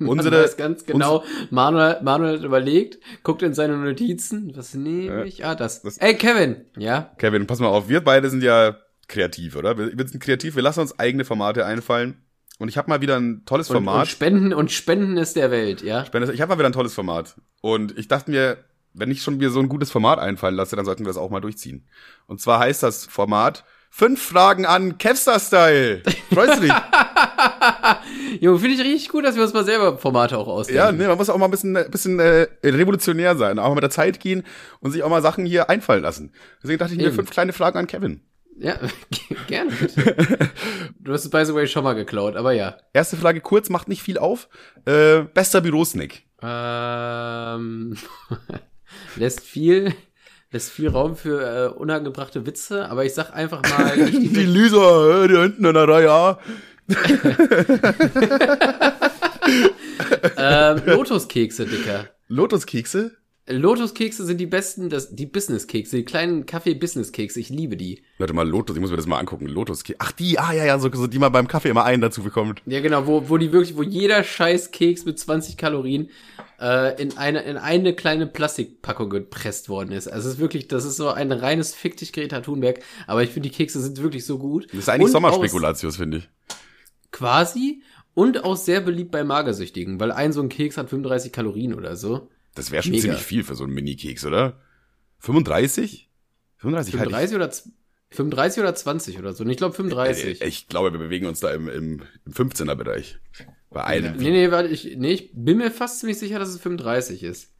Man Unsere, weiß ganz genau, Manuel, Manuel hat überlegt, guckt in seine Notizen, was nehme ich? Ah, das. das- Ey, Kevin! Ja? Kevin, pass mal auf, wir beide sind ja kreativ, oder? Wir, wir sind kreativ, wir lassen uns eigene Formate einfallen. Und ich habe mal wieder ein tolles Und, Format. und Spenden und Spenden ist der Welt, ja? Spende- Ich habe mal wieder ein tolles Format. Und ich dachte mir, wenn ich schon mir so ein gutes Format einfallen lasse, dann sollten wir das auch mal durchziehen. Und zwar heißt das Format Fünf Fragen an Kevstar-Style. Freust du dich? Junge, finde ich richtig gut, dass wir uns mal selber Formate auch ausdenken. ja, ne, man muss auch mal ein bisschen, ein bisschen äh, revolutionär sein, auch mal mit der Zeit gehen und sich auch mal Sachen hier einfallen lassen. Deswegen dachte ich mir, Eben. fünf kleine Fragen an Kevin. Ja, gerne. Bitte. Du hast es by the way schon mal geklaut, aber ja. Erste Frage kurz, macht nicht viel auf. Äh, bester Bürosnack. Ähm, lässt viel, lässt viel Raum für äh, unangebrachte Witze, aber ich sag einfach mal, Die Lisa, äh, die hinten in der Reihe A. ähm, Lotuskekse, Dicker. Lotuskekse? Lotuskekse sind die besten, das, die Businesskekse, die kleinen Kaffee-Businesskekse, ich liebe die. Warte mal, Lotus, ich muss mir das mal angucken. Lotuskekse. Ach, die, ah ja, ja, so, so die man beim Kaffee immer einen dazu bekommt. Ja, genau, wo, wo die wirklich, wo jeder scheiß Keks mit 20 Kalorien äh, in eine, in eine kleine Plastikpackung gepresst worden ist. Also es ist wirklich, das ist so ein reines Fick dich Greta Thunberg, aber ich finde, die Kekse sind wirklich so gut. Das ist eigentlich Und Sommerspekulatius, finde ich. Quasi und auch sehr beliebt bei Magersüchtigen, weil ein so ein Keks hat 35 Kalorien oder so. Das wäre schon Mega. ziemlich viel für so einen Mini-Keks, oder? 35? 35, 35 oder z- 35 oder 20 oder so. Ich glaube 35. Äh, Ich glaube, wir bewegen uns da im, im, im 15er-Bereich. Bei einem. nee, nee, warte, ich, nee, ich bin mir fast ziemlich sicher, dass es 35 ist.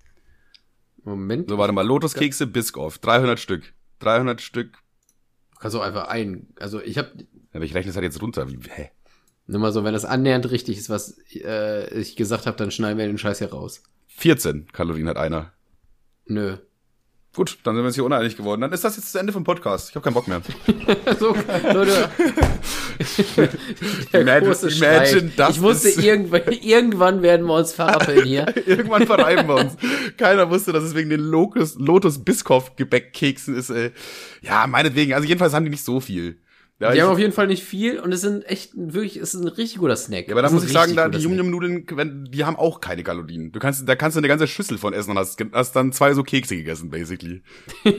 Moment. So, warte mal. Lotuskekse, Biscoff. 300 Stück. 300 Stück. Du kannst auch einfach ein. Also ich habe Aber ich rechne das halt jetzt runter. Wie, hä? nur mal so, wenn das annähernd richtig ist, was äh, ich gesagt habe, dann schneiden wir den Scheiß hier raus. 14 Kalorien hat einer. Nö. Gut, dann sind wir uns hier uneinig geworden. Dann ist das jetzt das Ende vom Podcast. Ich habe keinen Bock mehr. so, Leute. Der Imagine- große imagine, das Ich wusste, irgendwann, irgendwann werden wir uns verrappeln hier. Irgendwann verreiben wir uns. Keiner wusste, dass es wegen den Lotus, Lotus Biscoff Gebäckkeksen ist. Ey. Ja, meinetwegen. Also jedenfalls haben die nicht so viel. Ja, Die haben auf jeden Fall nicht viel und es sind echt wirklich, es ist ein richtig guter Snack. ja aber da muss ich sagen, da die. Yum-Yum-Nudeln, wenn- die haben auch keine Kalorien. Du kannst, da kannst du eine ganze Schüssel von essen und hast, hast dann zwei so Kekse gegessen, basically.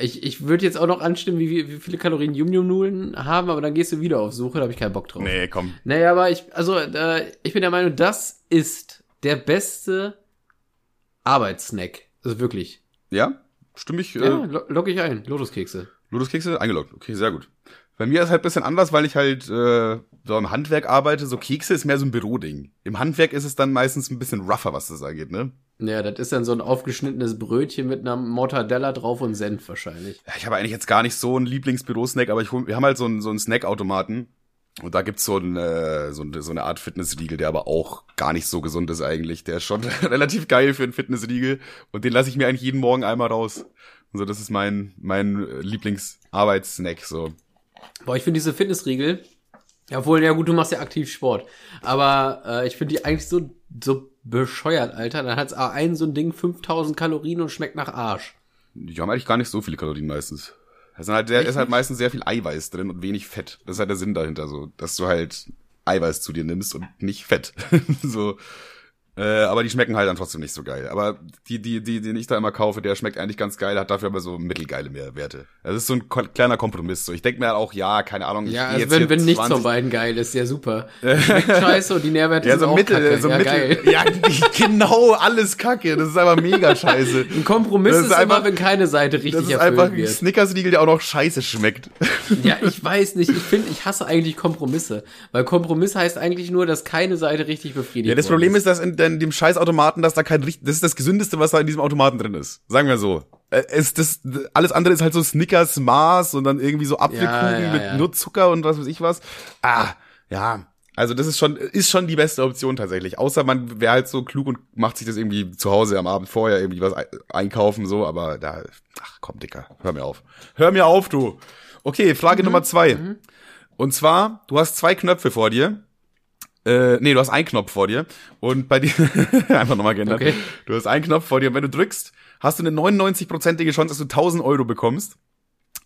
Ich, ich würde jetzt auch noch anstimmen, wie, wie viele Kalorien Yum-Yum-Nudeln haben, aber dann gehst du wieder auf Suche, da habe ich keinen Bock drauf. Nee, komm. Naja, aber ich, also, äh, ich bin der Meinung, das ist der beste Arbeitssnack. Also wirklich. Ja? Stimme ich? Ja, Äh, lo lock ich ein. Lotuskekse. Lotuskekse eingeloggt. Okay, sehr gut. Bei mir ist halt ein bisschen anders, weil ich halt äh, so im Handwerk arbeite. So Kekse ist mehr so ein Büroding. Im Handwerk ist es dann meistens ein bisschen rougher, was das angeht, ne? Ja, das ist dann so ein aufgeschnittenes Brötchen mit einer Mortadella drauf und Senf wahrscheinlich. Ja, ich habe eigentlich jetzt gar nicht so einen Lieblingsbürosnack, aber ich, hol- wir haben halt so einen, so einen Snackautomaten. Und da gibt's so, ein, äh, so, ein, so eine Art Fitnessriegel, der aber auch gar nicht so gesund ist eigentlich. Der ist schon relativ geil für einen Fitnessriegel. Und den lasse ich mir eigentlich jeden Morgen einmal raus. Also das ist mein, mein Lieblingsarbeitssnack. So. Boah, ich finde diese Fitnessriegel, ja, obwohl, ja gut, du machst ja aktiv Sport, aber äh, ich finde die eigentlich so, so bescheuert, Alter. Dann hat's A1 so ein Ding 5000 Kalorien und schmeckt nach Arsch. Die haben eigentlich gar nicht so viele Kalorien meistens. Sind halt, da ist halt meistens sehr viel Eiweiß drin und wenig Fett. Das ist halt der Sinn dahinter, so, dass du halt Eiweiß zu dir nimmst und nicht Fett. so. Äh, aber die schmecken halt dann trotzdem nicht so geil. Aber die, die, die, den ich da immer kaufe, der schmeckt eigentlich ganz geil, hat dafür aber so mittelgeile Mehrwerte. Das ist so ein kleiner Kompromiss. So, ich denke mir halt auch, ja, keine Ahnung. Ja, also wenn, wenn nichts 20 von beiden geil ist, ja super. Schmeckt scheiße und die Nährwerte Ja, sind so auch mittel, kacke. so ja, mittel. geil. Ja, genau, alles kacke. Das ist einfach mega scheiße. Ein Kompromiss ist, ist einfach- immer, wenn keine Seite richtig Das ist erfüllt einfach ein wird. Snickers-Riegel, der auch noch scheiße schmeckt. Ja, ich weiß nicht. Ich finde, ich hasse eigentlich Kompromisse. Weil Kompromiss heißt eigentlich nur, dass keine Seite richtig befriedigt Ja, das Problem ist, dass in, in dem Scheißautomaten, dass da kein richtig, das ist das gesündeste, was da in diesem Automaten drin ist. Sagen wir so. Äh, Es, das, alles andere ist halt so Snickers, Mars und dann irgendwie so Apfelkuchen Ja, ja, mit ja. nur Zucker und was weiß ich was. Ah, ja. Also das ist schon, ist schon die beste Option tatsächlich. Außer man wäre halt so klug und macht sich das irgendwie zu Hause am Abend vorher irgendwie was ei- einkaufen, so, aber da, ach komm, Dicker, hör mir auf. Hör mir auf, du. Okay, Frage Mhm. Nummer zwei. Und zwar, du hast zwei Knöpfe vor dir. Äh, nee, du hast einen Knopf vor dir. Und bei dir, einfach nochmal geändert. Okay. Du hast einen Knopf vor dir und wenn du drückst, hast du eine 99-prozentige Chance, dass du 1000 Euro bekommst.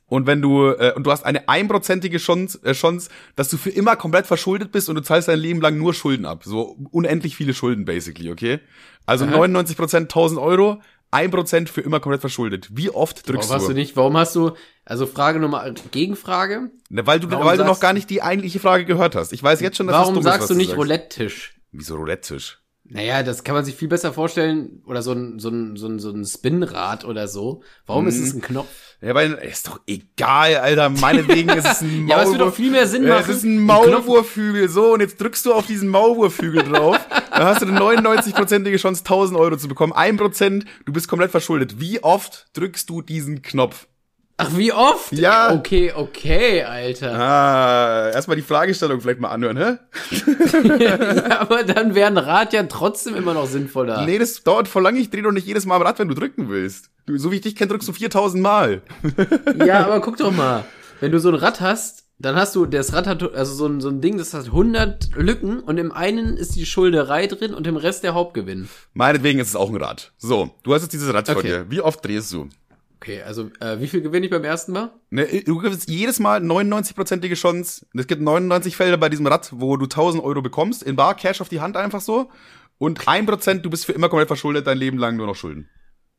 Und wenn du, äh, und du hast eine einprozentige Chance, äh, Chance, dass du für immer komplett verschuldet bist und du zahlst dein Leben lang nur Schulden ab. So unendlich viele Schulden, basically, okay? Also Aha. 99 Prozent 1000 Euro, 1% für immer komplett verschuldet. Wie oft drückst Warum hast du? du nicht, warum hast du, also Frage Nummer, Gegenfrage, Ne, weil du, Warum weil du noch gar nicht die eigentliche Frage gehört hast. Ich weiß jetzt schon, dass das warum ist, sagst was du nicht. Roulette-Tisch? Wieso Roulette-Tisch? Naja, das kann man sich viel besser vorstellen, oder so ein, so ein, so ein, so ein Spinrad oder so. Warum ist Mhm. es ein Knopf? Ja, weil, ist doch egal, Alter. Meinetwegen ist es ein Ja, aber es wird doch Maulwurf. viel mehr Sinn machen. Es ist ein Ein Maulwurfhügel, so, und jetzt drückst du auf diesen Maulwurfhügel drauf. dann hast du eine 99-prozentige Chance, 1000 Euro zu bekommen. 1%, du bist komplett verschuldet. Wie oft drückst du diesen Knopf? Ach, wie oft? Ja. Okay, okay, Alter. Ah, erstmal die Fragestellung vielleicht mal anhören, hä? Ja, aber dann wäre ein Rad ja trotzdem immer noch sinnvoller. Nee, das dauert voll lange. Ich dreh doch nicht jedes Mal am Rad, wenn du drücken willst. Du, so wie ich dich kenne, drückst du 4000 Mal. Ja, aber guck doch mal. Wenn du so ein Rad hast, dann hast du, das Rad hat, also so ein, so ein Ding, das hat 100 Lücken und im einen ist die Schulderei drin und im Rest der Hauptgewinn. Meinetwegen ist es auch ein Rad. So, du hast jetzt dieses Rad vor Okay. dir. Wie oft drehst du? Okay, also äh, wie viel gewinne ich beim ersten Mal? Ne, du kriegst jedes Mal 99-prozentige Chance. Es gibt 99 Felder bei diesem Rad, wo du 1000 Euro bekommst, in bar, Cash auf die Hand einfach so. Und 1%, du bist für immer komplett verschuldet, dein Leben lang nur noch Schulden.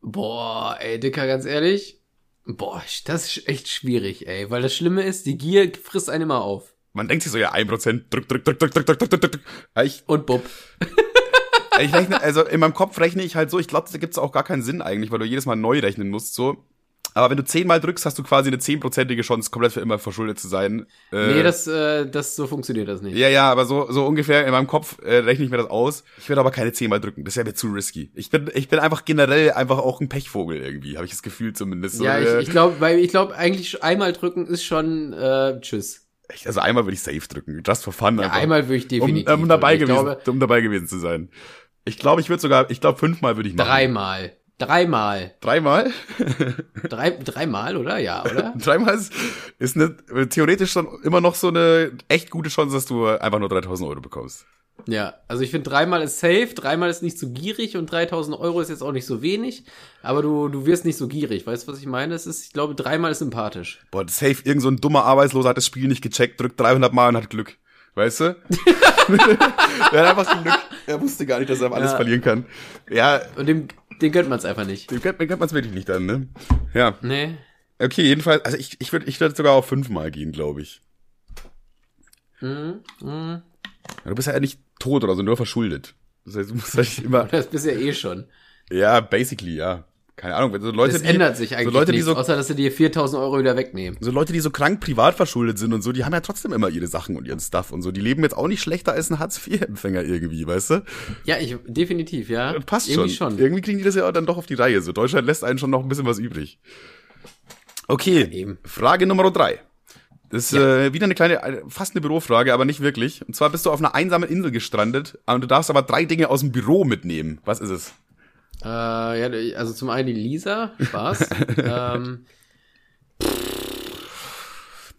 Boah, ey, Dicker, ganz ehrlich. Boah, das ist echt schwierig, ey. Weil das Schlimme ist, die Gier frisst einen immer auf. man denkt sich so, ja, ein Prozent, drück, drück, drück, drück, drück, drück, drück, drück, drück. Ich, Und Bub. ich rechne, also in meinem Kopf rechne ich halt so, ich glaube, da gibt's auch gar keinen Sinn eigentlich, weil du jedes Mal neu rechnen musst, so. Aber wenn du zehnmal drückst, hast du quasi eine zehnprozentige Chance, komplett für immer verschuldet zu sein. Äh, Nee, das, äh, das, so funktioniert das nicht. Ja, ja, aber so, so ungefähr in meinem Kopf äh, rechne ich mir das aus. Ich werde aber keine zehnmal drücken. Das wäre mir zu risky. Ich bin, ich bin einfach generell einfach auch ein Pechvogel irgendwie, habe ich das Gefühl zumindest. So, Ja, äh, ich, ich glaube, weil ich glaube, eigentlich einmal drücken ist schon äh, tschüss. echt, also einmal würde ich safe drücken, just for fun. Ja, einfach. einmal würde ich definitiv. um, um dabei gewesen, glaube, um dabei gewesen zu sein. Ich glaube, ich würde sogar, ich glaube fünfmal würde ich machen. dreimal. Dreimal. Dreimal? Drei, dreimal, oder? Ja, oder? Dreimal ist, ist eine, theoretisch schon immer noch so eine echt gute Chance, dass du einfach nur 3000 Euro bekommst. Ja, also ich finde dreimal ist safe, dreimal ist nicht so gierig und 3000 Euro ist jetzt auch nicht so wenig, aber du, du wirst nicht so gierig, weißt du, was ich meine? Es ist, ich glaube, dreimal ist sympathisch. Boah, safe, irgend so ein dummer Arbeitsloser hat das Spiel nicht gecheckt, drückt 300 Mal und hat Glück. Weißt du? er hat einfach Glück. Er wusste gar nicht, dass er alles Ja. verlieren kann. Ja, Und dem, den gönnt man es einfach nicht. dem kennt, kennt man es wirklich nicht dann, ne? Ja. Nee. Okay, jedenfalls, also ich, ich würde ich würd sogar auf fünfmal gehen, glaube ich. Mhm. Mhm. Ja, du bist ja nicht tot oder so, nur verschuldet. Das heißt, du musst halt immer, Das bist ja eh schon. ja, basically, ja. Keine Ahnung, so Leute, Das die, ändert sich eigentlich so Leute, nichts, die so, außer dass sie dir 4000 Euro wieder wegnehmen. so Leute, die so krank privat verschuldet sind und so, die haben ja trotzdem immer ihre Sachen und ihren Stuff und so. Die leben jetzt auch nicht schlechter als ein Hartz-IV-Empfänger irgendwie, weißt du? Ja, ich, definitiv, ja. Passt Irgendwie schon. schon. Irgendwie kriegen die das ja dann doch auf die Reihe. So, Deutschland lässt einen schon noch ein bisschen was übrig. Okay, eben. Frage Nummer drei. Das ist Ja. äh, wieder eine kleine, äh, fast eine Bürofrage, aber nicht wirklich. Und zwar bist du auf einer einsamen Insel gestrandet und du darfst aber drei Dinge aus dem Büro mitnehmen. Was ist es? Äh, ja, also zum einen die Lisa, Spaß. ähm,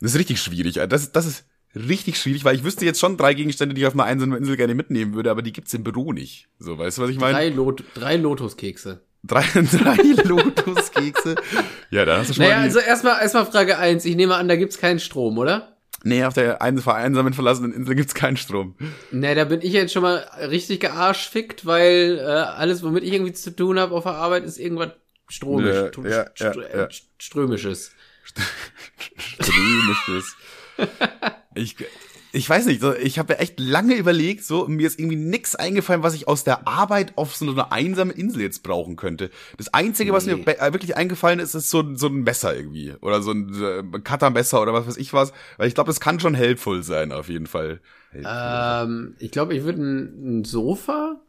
Das ist richtig schwierig. Das, ist- das ist richtig schwierig, weil ich wüsste jetzt schon drei Gegenstände, die ich auf einer einsamen Insel gerne mitnehmen würde, aber die gibt's im Büro nicht. So, weißt du, was ich meine? drei, Lot drei Lotuskekse. Drei, drei Lotuskekse. ja, da hast du schon Naja, mal die, also erstmal erstmal Frage eins. Ich nehme an, da gibt's keinen Strom, oder? Nee, auf der ein- vereinsamen verlassenen Insel gibt's keinen Strom. Ne, da bin ich jetzt schon mal richtig gearschfickt, weil äh, alles, womit ich irgendwie zu tun habe auf der Arbeit, ist irgendwas stromisch, Ja, ja, st- ja, äh, strömisches. Strömisches. ich, ich weiß nicht, ich habe ja echt lange überlegt, so, mir ist irgendwie nix eingefallen, was ich aus der Arbeit auf so einer einsamen Insel jetzt brauchen könnte. Das Einzige, was mir Nee. äh, wirklich eingefallen ist, ist so, ein- so ein Messer irgendwie. Oder so ein äh, Cuttermesser oder was weiß ich was. Weil ich glaube, das kann schon helpful sein, auf jeden Fall. Ähm, ich glaube, ich würde ein, ein Sofa.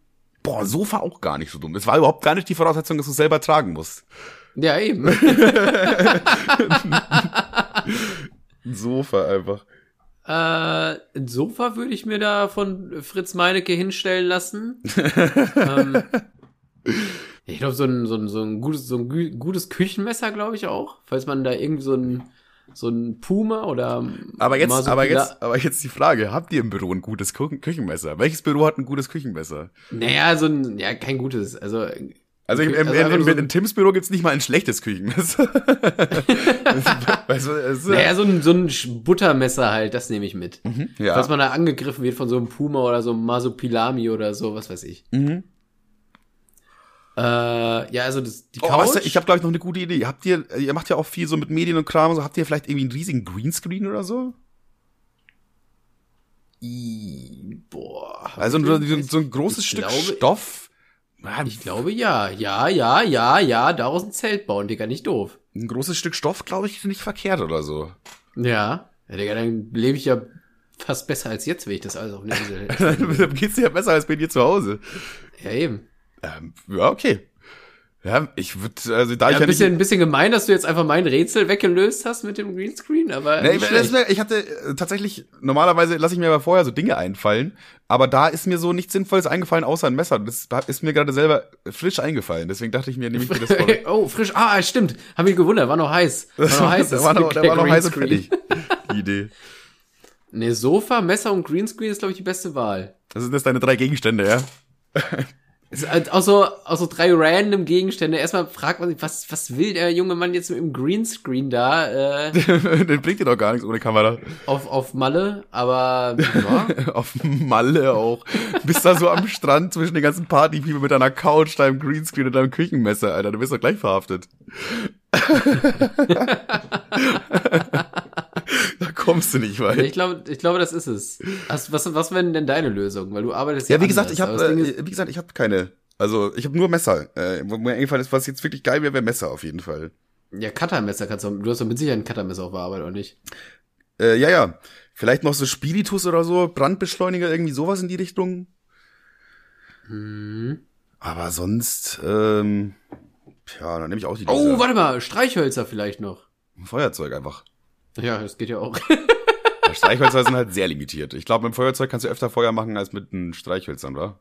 Boah, Sofa auch gar nicht so dumm. Es war überhaupt gar nicht die Voraussetzung, dass du es selber tragen musst. Ja, eben. Ein Sofa einfach. Äh, ein Sofa würde ich mir da von Fritz Meinecke hinstellen lassen. ähm, ich glaube, so ein, so ein, so ein gutes, so ein gutes Küchenmesser, glaube ich auch. Falls man da irgendwie so ein, so ein Puma oder Aber jetzt, aber Masupila- jetzt, aber jetzt die Frage, habt ihr im Büro ein gutes Küchen Küchenmesser? Welches Büro hat ein gutes Küchenmesser? Naja, so ein, ja, kein gutes. Also, Also, im, im, Also im, so- in Tims Büro gibt's nicht mal ein schlechtes Küchenmesser. weißt du, naja, so ein, so ein Buttermesser halt, das nehme ich mit. ja. Falls man da angegriffen wird von so einem Puma oder so einem Masupilami oder so, was weiß ich. Mhm. Äh, ja, also das, die Oh, Couch. weißt du, ich habe glaube ich noch eine gute Idee. Habt ihr, ihr macht ja auch viel so mit Medien und Kram, und so habt ihr vielleicht irgendwie einen riesigen Greenscreen oder so? I, boah. Also so, so, ein großes Stück glaube- Stoff. Ja, Ich glaube ja. Ja, ja, ja, ja, daraus ein Zelt bauen, Digga, nicht doof. ein großes Stück Stoff, glaube ich, ist nicht verkehrt oder so. Ja. Ja, Digga, dann lebe ich ja fast besser als jetzt, wenn ich das alles auf eine Insel hätte. Dann geht's dir ja besser als bei dir zu Hause. Ja, eben. Ähm, ja, okay. Ja, ich würde, also da Ja, ich ein bisschen, ein bisschen gemein, dass du jetzt einfach mein Rätsel weggelöst hast mit dem Greenscreen, aber Nee, mir, ich hatte äh, tatsächlich, normalerweise lasse ich mir aber vorher so Dinge einfallen, aber da ist mir so nichts Sinnvolles eingefallen, außer ein Messer. Das ist mir gerade selber frisch eingefallen, deswegen dachte ich mir, nehme ich mir das vor. oh, frisch. Ah, stimmt. Hab mich gewundert. War noch heiß. War noch heiß. das war noch, der war noch heiß und fertig. Die Idee. Ne, Sofa, Messer und Greenscreen ist, glaube ich, die beste Wahl. Das sind jetzt deine drei Gegenstände, ja? Ist halt auch so, auch so drei random Gegenstände. Erstmal fragt man sich, was, was will der junge Mann jetzt mit dem Greenscreen da, äh, Den bringt dir doch gar nichts ohne Kamera. auf, auf Malle, aber, ja. Auf Malle auch. Bist da so am Strand zwischen den ganzen Partypeople mit deiner Couch, deinem Greenscreen und deinem Küchenmesser, Alter. Du wirst doch gleich verhaftet. kommst du nicht weit. Ich glaube, ich glaube, das ist es. Was, was, was wäre denn deine Lösung? Weil du arbeitest Ja, wie gesagt, anders, ich habe, ist- äh, wie gesagt, ich habe keine. Also ich habe nur Messer. Äh, wo mir eingefallen ist, was jetzt wirklich geil wäre, wäre Messer auf jeden Fall. ja, Cuttermesser kannst du, du hast doch mit Sicherheit ein Cuttermesser auf der Arbeit, oder nicht? Äh, ja, ja. Vielleicht noch so Spiritus oder so, Brandbeschleuniger, irgendwie sowas in die Richtung. Hm. Aber sonst, ähm, ja, dann nehme ich auch die Oh, Laser. warte mal, Streichhölzer vielleicht noch. Feuerzeug einfach. Ja, das geht ja auch. Ja, Streichhölzer sind halt sehr limitiert. Ich glaube, mit dem Feuerzeug kannst du öfter Feuer machen als mit den Streichhölzern, oder?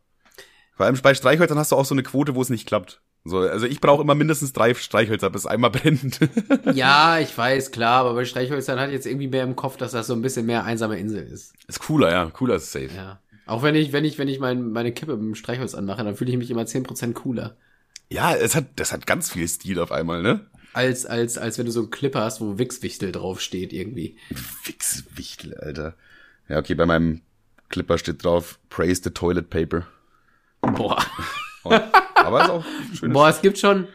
Vor allem bei Streichhölzern hast du auch so eine Quote, wo es nicht klappt. So, also ich brauche immer mindestens drei Streichhölzer, bis einmal brennt. ja, ich weiß, klar, aber bei Streichhölzern hat jetzt irgendwie mehr im Kopf, dass das so ein bisschen mehr einsame Insel ist. ist cooler, ja. Cooler ist safe. Ja. Auch wenn ich, wenn ich, wenn ich mein, meine Kippe mit dem Streichholz anmache, dann fühle ich mich immer 10% cooler. Ja, es hat, das hat ganz viel Stil auf einmal, ne? Als, als, als wenn du so einen Clip hast, wo Wichswichtel draufsteht irgendwie. Wichswichtel, Alter. Ja, okay, bei meinem Clipper steht drauf, praise the toilet paper. Boah. Aber ist auch schön. Boah, es gibt schon,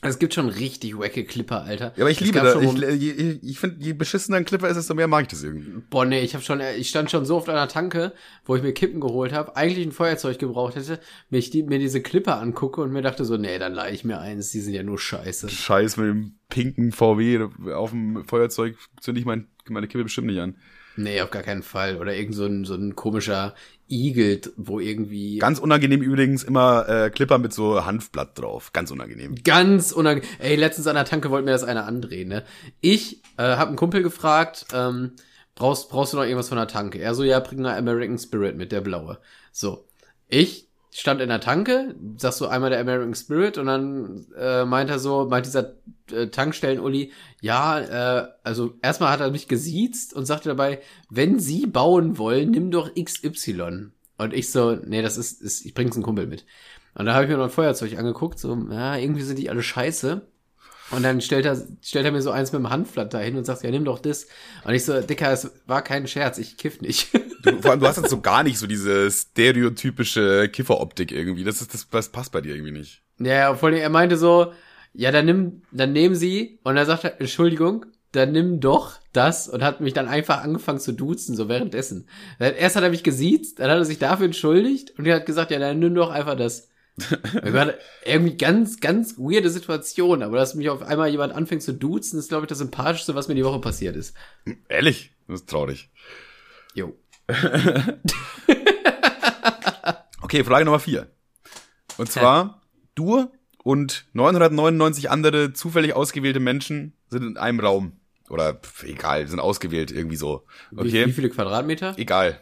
es gibt schon richtig wacke Clipper, Alter. Ja, aber ich Es liebe das. schon Ich, ich, ich finde, je beschissener ein Clipper ist, desto mehr mag ich das irgendwie. Boah, nee, ich habe schon, ich stand schon so oft an der Tanke, wo ich mir Kippen geholt habe, eigentlich ein Feuerzeug gebraucht hätte, mich die, mir diese Clipper angucke und mir dachte so, nee, dann leih ich mir eins, die sind ja nur scheiße. Scheiß mit dem pinken VW auf dem Feuerzeug zünde ich mein, meine Kippe bestimmt nicht an. Nee, auf gar keinen Fall. Oder irgend so ein, so ein komischer Igel, wo irgendwie Ganz unangenehm übrigens immer äh, Clipper mit so Hanfblatt drauf. Ganz unangenehm. ganz unangenehm. Ey, letztens an der Tanke wollte mir das einer andrehen, ne? Ich äh, habe einen Kumpel gefragt, ähm, brauchst, brauchst du noch irgendwas von der Tanke? Er so, ja, bring mal American Spirit mit, der blaue. So. Ich stand in der Tanke, sagst du einmal der American Spirit und dann äh, meint er so, meint dieser äh, Tankstellen-Uli, ja, äh, also erstmal hat er mich gesiezt und sagte dabei, wenn Sie bauen wollen, nimm doch XY. Und ich so, nee, das ist, ist ich bring's einen Kumpel mit. Und da habe ich mir noch ein Feuerzeug angeguckt, so, ja, irgendwie sind die alle scheiße. Und dann stellt er, stellt er mir so eins mit dem Handblatt dahin und sagt, ja, nimm doch das. Und ich so, Dicker, es war kein Scherz, ich kiff nicht. Du, vor allem, du hast jetzt so gar nicht so diese stereotypische Kifferoptik irgendwie. Das ist, das, das passt bei dir irgendwie nicht. ja, vor allem, er meinte so, ja, dann nimm, dann nehmen Sie. Und er sagt Entschuldigung, dann nimm doch das und hat mich dann einfach angefangen zu duzen, so währenddessen. Erst hat er mich gesiezt, dann hat er sich dafür entschuldigt und er hat gesagt, ja, dann nimm doch einfach das. Irgendwie ganz, ganz weirde Situation, aber dass mich auf einmal jemand anfängt zu duzen, ist, glaube ich, das Sympathischste, was mir die Woche passiert ist. Ehrlich? Das ist traurig. Jo. Okay, Frage Nummer vier. Und zwar, du und 999 andere zufällig ausgewählte Menschen sind in einem Raum. Oder pf, egal, sind ausgewählt irgendwie so. Wie, Okay? wie viele Quadratmeter? Egal.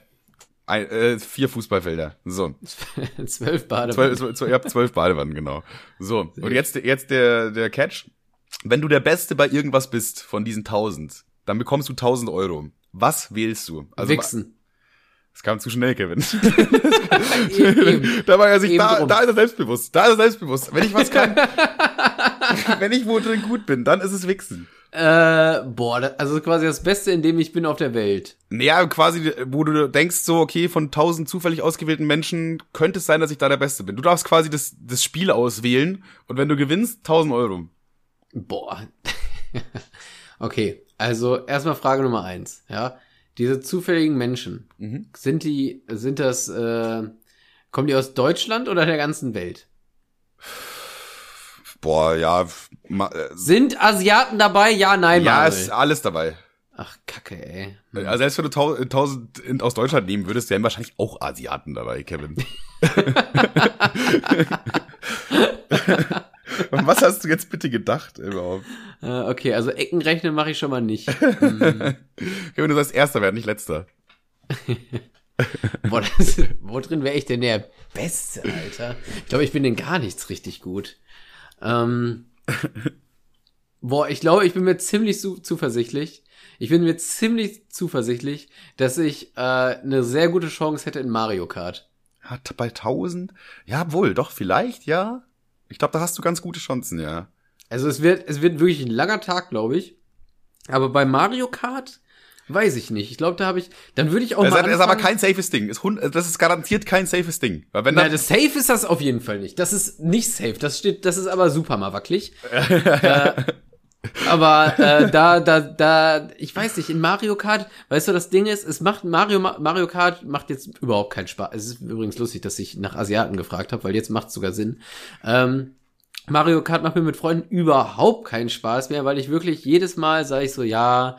Ein, äh, vier Fußballfelder. So. Zwölf Bade. Zwölf, zwölf, zwölf, ihr habt zwölf Badewannen, genau. So. Und jetzt, jetzt der, der Catch. Wenn du der Beste bei irgendwas bist von diesen tausend, dann bekommst du tausend Euro. Was wählst du? Also, Wichsen. Das kam zu schnell, Kevin. Da war er sich, Eben da, drum. da ist er selbstbewusst. Da ist er selbstbewusst. Wenn ich was kann, wenn ich wo drin gut bin, dann ist es Wichsen. Äh, boah, das, also quasi das Beste, in dem ich bin auf der Welt. Ja, quasi, wo du denkst so, okay, von tausend zufällig ausgewählten Menschen könnte es sein, dass ich da der Beste bin. Du darfst quasi das, das Spiel auswählen und wenn du gewinnst, tausend Euro. Boah. okay, also erstmal Frage Nummer eins, ja. Diese zufälligen Menschen, Mhm. sind die, sind das, äh, kommen die aus Deutschland oder der ganzen Welt? Boah, ja, ma, äh, Sind Asiaten dabei? Ja, nein, ja, Marvel. ist alles dabei. Ach, kacke, ey. Also selbst wenn du tau- tausend in- aus Deutschland nehmen würdest, wären wahrscheinlich auch Asiaten dabei, Kevin. Und was hast du jetzt bitte gedacht überhaupt? Äh, okay, also Ecken rechnen mache ich schon mal nicht. Kevin, du sollst Erster werden, nicht Letzter. Boah, das, wo drin wäre ich denn der Beste, Alter? Ich glaube, ich bin in gar nichts richtig gut. Ähm, boah, ich glaube, ich bin mir ziemlich zu, zuversichtlich. Ich bin mir ziemlich zuversichtlich, dass ich äh, eine sehr gute Chance hätte in Mario Kart. Hat bei 1000? Ja, wohl, doch, vielleicht, ja. Ich glaube, da hast du ganz gute Chancen, ja. Also es wird, es wird wirklich ein langer Tag, glaube ich. Aber bei Mario Kart weiß ich nicht. Ich glaube, da habe ich, dann würde ich auch Das mal ist, ist aber kein safes Ding. Das ist garantiert kein safes Ding. Weil wenn Na, da, das Safe ist das auf jeden Fall nicht. Das ist nicht safe. Das steht, das ist aber super mal wackelig. äh, Aber äh, da, da, da, ich weiß nicht, in Mario Kart, weißt du, das Ding ist, es macht Mario, Mario Kart macht jetzt überhaupt keinen Spaß. Es ist übrigens lustig, dass ich nach Asiaten gefragt habe, weil jetzt macht es sogar Sinn. Ähm, Mario Kart macht mir mit Freunden überhaupt keinen Spaß mehr, weil ich wirklich jedes Mal sage ich so, ja,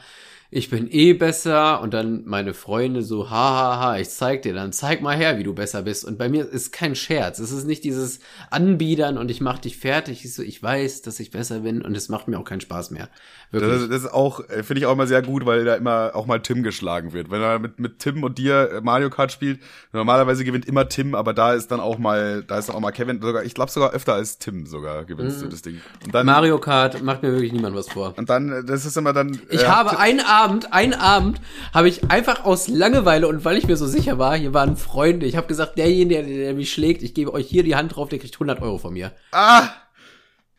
ich bin eh besser und dann meine Freunde so, hahaha, ha, ha, ich zeig dir dann, zeig mal her, wie du besser bist. Und bei mir ist kein Scherz. Es ist nicht dieses Anbiedern und ich mach dich fertig. Ich so, ich weiß, dass ich besser bin und es macht mir auch keinen Spaß mehr. Das, das ist auch, äh, finde ich auch immer sehr gut, weil da immer auch mal Tim geschlagen wird. Wenn er mit, mit Tim und dir äh, Mario Kart spielt, normalerweise gewinnt immer Tim, aber da ist dann auch mal, da ist dann auch mal Kevin, sogar, ich glaube sogar öfter als Tim sogar gewinnst mm. du das Ding. Und dann, Mario Kart macht mir wirklich niemand was vor. Und dann, das ist immer dann. Ich äh, habe einen Abend, einen Abend, habe ich einfach aus Langeweile und weil ich mir so sicher war, hier waren Freunde, ich habe gesagt, derjenige, der, der mich schlägt, ich gebe euch hier die Hand drauf, der kriegt 100 Euro von mir. Ah!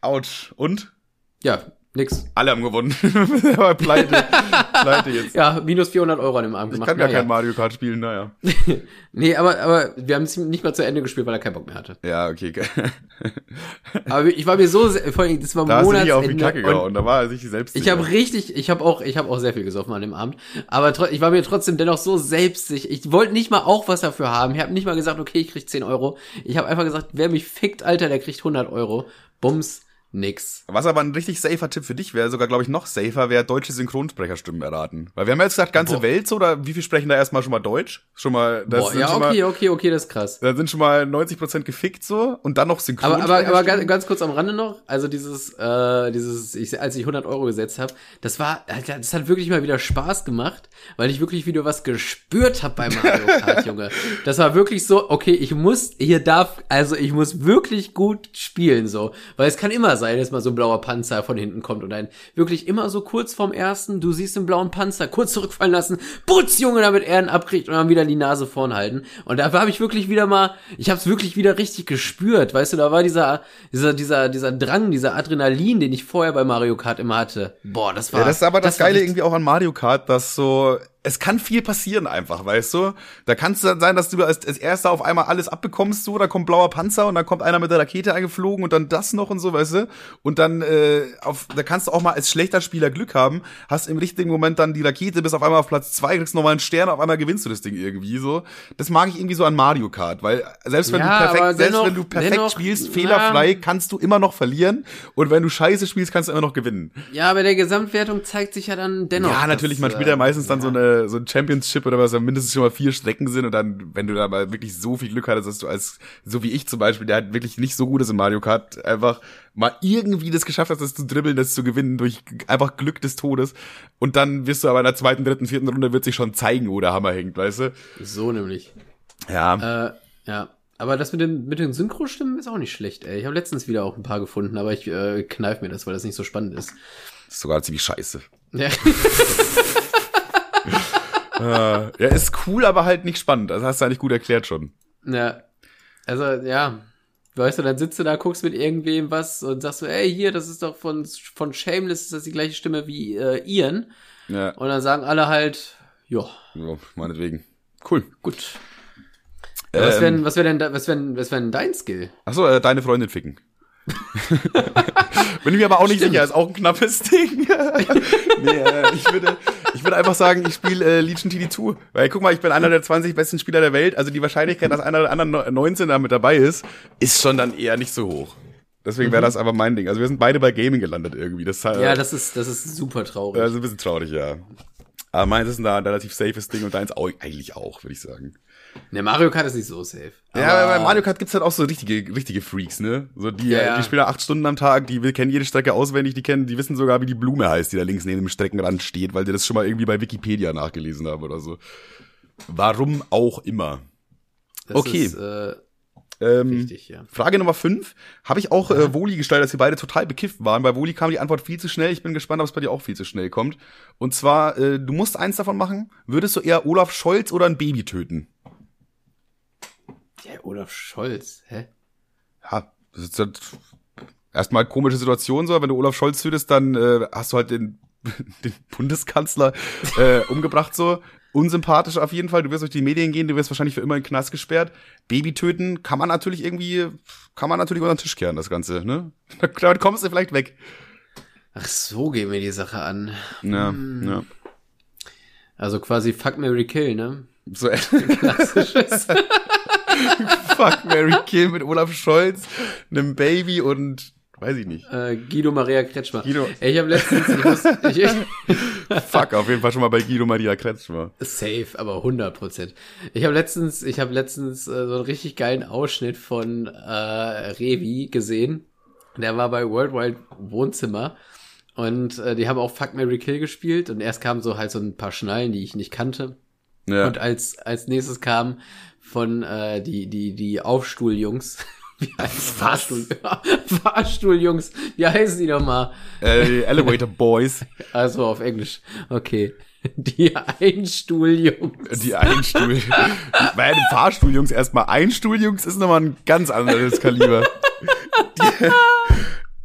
Autsch. Und? Ja, Nix. Alle haben gewonnen. Aber pleite, pleite jetzt. Ja, minus 400 Euro an dem Abend gemacht. Ich kann gar naja. kein Mario Kart spielen, naja. nee, aber, aber wir haben es nicht mal zu Ende gespielt, weil er keinen Bock mehr hatte. Ja, okay. aber ich war mir so, vor allem, das war da Monatsende. Da auf die Kacke gehauen, da war er sich selbst Ich habe richtig, ich habe auch, ich habe auch sehr viel gesoffen an dem Abend. Aber ich war mir trotzdem dennoch so selbstsicher. Ich wollte nicht mal auch was dafür haben. Ich habe nicht mal gesagt, okay, ich krieg 10 Euro. Ich habe einfach gesagt, wer mich fickt, Alter, der kriegt 100 Euro. Bums nix. Was aber ein richtig safer Tipp für dich wäre, sogar glaube ich noch safer, wäre deutsche Synchronsprecherstimmen erraten. Weil wir haben ja jetzt gesagt, ganze Boah. Welt so, oder wie viel sprechen da erstmal schon mal Deutsch? Schon mal, das Boah, sind ja, schon okay, mal, okay, okay, das ist krass. Da sind schon mal 90 Prozent gefickt so und dann noch synchron. Aber, aber, aber ganz, ganz kurz am Rande noch, also dieses, äh, dieses, ich, als ich 100 Euro gesetzt habe, das war, das hat wirklich mal wieder Spaß gemacht, weil ich wirklich wieder was gespürt habe bei Mario Kart, Junge. Das war wirklich so, okay, ich muss, hier darf, also ich muss wirklich gut spielen so, weil es kann immer sein, dass mal so ein blauer Panzer von hinten kommt und ein wirklich immer so kurz vorm ersten, du siehst den blauen Panzer kurz zurückfallen lassen, putz Junge, damit er ihn abkriegt und dann wieder die Nase vorn halten. Und da habe ich wirklich wieder mal, ich habe es wirklich wieder richtig gespürt, weißt du, da war dieser dieser dieser dieser Drang, dieser Adrenalin, den ich vorher bei Mario Kart immer hatte. Boah, das war Ja, das ist aber das, das Geile irgendwie auch an Mario Kart, dass so es kann viel passieren einfach, weißt du? Da kann es dann sein, dass du als, als erster auf einmal alles abbekommst, so, da kommt blauer Panzer und dann kommt einer mit der Rakete eingeflogen und dann das noch und so, weißt du? Und dann, äh, auf, da kannst du auch mal als schlechter Spieler Glück haben, hast im richtigen Moment dann die Rakete, bis auf einmal auf Platz zwei, kriegst nochmal einen Stern, auf einmal gewinnst du das Ding irgendwie so. Das mag ich irgendwie so an Mario Kart, weil selbst wenn ja, du perfekt, selbst wenn du perfekt dennoch, spielst, fehlerfrei, ja. kannst du immer noch verlieren und wenn du scheiße spielst, kannst du immer noch gewinnen. Ja, aber der Gesamtwertung zeigt sich ja dann dennoch. Ja, natürlich, man spielt ja meistens dann so eine so ein Championship oder was, mindestens schon mal vier Strecken sind und dann, wenn du da mal wirklich so viel Glück hattest, dass du als, so wie ich zum Beispiel, der halt wirklich nicht so gut ist in Mario Kart, einfach mal irgendwie das geschafft hast, das zu dribbeln, das zu gewinnen durch einfach Glück des Todes. Und dann wirst du aber in der zweiten, dritten, vierten Runde wird sich schon zeigen, wo der Hammer hängt, weißt du? So nämlich. Ja. Äh, ja. Aber das mit den, mit den Synchrostimmen ist auch nicht schlecht, ey. Ich habe letztens wieder auch ein paar gefunden, aber ich äh, kneif mir das, weil das nicht so spannend ist. Das ist sogar ziemlich scheiße. Ja. ja, ist cool, aber halt nicht spannend. Das hast du eigentlich gut erklärt schon. Ja. Also, ja. Weißt du, dann sitzt du da, guckst mit irgendwem was und sagst so, ey, hier, das ist doch von, von Shameless, ist das die gleiche Stimme wie äh, Ian. Ja. Und dann sagen alle halt, ja. Ja, meinetwegen. Cool. Gut. Ja, was wäre ähm, was wär denn, was wär, was wär denn dein Skill? Achso, äh, deine Freundin ficken. Bin ich mir aber auch nicht Stimmt. sicher, ist auch ein knappes Ding. nee, äh, ich würde, ich würde einfach sagen, ich spiele äh, Legion TD2. Weil guck mal, ich bin einer der 20 besten Spieler der Welt. Also die Wahrscheinlichkeit, dass einer der anderen 19 da mit dabei ist, ist schon dann eher nicht so hoch. Deswegen wäre mhm. das aber mein Ding. Also wir sind beide bei Gaming gelandet irgendwie. Das, äh, ja, das ist, das ist super traurig. Ja, das ist ein bisschen traurig, ja. Aber meins ist ein, ein relativ safes Ding und deins auch, eigentlich auch, würde ich sagen. Ne, Mario Kart ist nicht so safe. Ja, aber bei Mario Kart gibt's halt auch so richtige, richtige Freaks, ne? So die, ja, ja. die spielen acht Stunden am Tag, die kennen jede Strecke auswendig, die kennen, die wissen sogar, wie die Blume heißt, die da links neben dem Streckenrand steht, weil die das schon mal irgendwie bei Wikipedia nachgelesen haben oder so. Warum auch immer. Das okay. Ist, äh, ähm, Richtig, ja. Frage Nummer fünf Habe ich auch äh, Woli gestellt, dass wir beide total bekifft waren. Bei Woli kam die Antwort viel zu schnell. Ich bin gespannt, ob es bei dir auch viel zu schnell kommt. Und zwar, äh, du musst eins davon machen. Würdest du eher Olaf Scholz oder ein Baby töten? Ja, Olaf Scholz, hä? Ja, das ist halt erstmal komische Situation so, wenn du Olaf Scholz tötest, dann äh, hast du halt den, den Bundeskanzler äh, umgebracht so. Unsympathisch auf jeden Fall. Du wirst durch die Medien gehen, du wirst wahrscheinlich für immer in den Knast gesperrt. Baby töten kann man natürlich irgendwie, kann man natürlich unter den Tisch kehren, das Ganze, ne? Damit kommst du vielleicht weg. Ach, so gehen wir die Sache an. Ja, ja. Also quasi Fuck Mary Kill, ne? So klassisches. Fuck Mary Kill mit Olaf Scholz, einem Baby und weiß ich nicht. Äh, Guido Maria Kretschmer. Guido. Ey, ich habe letztens, ich muss, ich, Fuck, auf jeden Fall schon mal bei Guido Maria Kretschmer. Safe, aber 100 Prozent. Ich habe letztens, ich habe letztens äh, so einen richtig geilen Ausschnitt von äh, Revi gesehen. Der war bei Worldwide Wohnzimmer und äh, die haben auch Fuck Mary Kill gespielt und erst kamen so halt so ein paar Schnallen, die ich nicht kannte. Ja. Und als als nächstes kam von äh, die die die Aufstuhljungs. Wie heißt Fahrstuhl, Fahrstuhljungs. Wie heißen die nochmal? Äh, Elevator Boys. Also auf Englisch. Okay. Die Einstuhljungs. Die Einstuhl. Bei einem Fahrstuhljungs erstmal Einstuhljungs ist nochmal ein ganz anderes Kaliber. Die,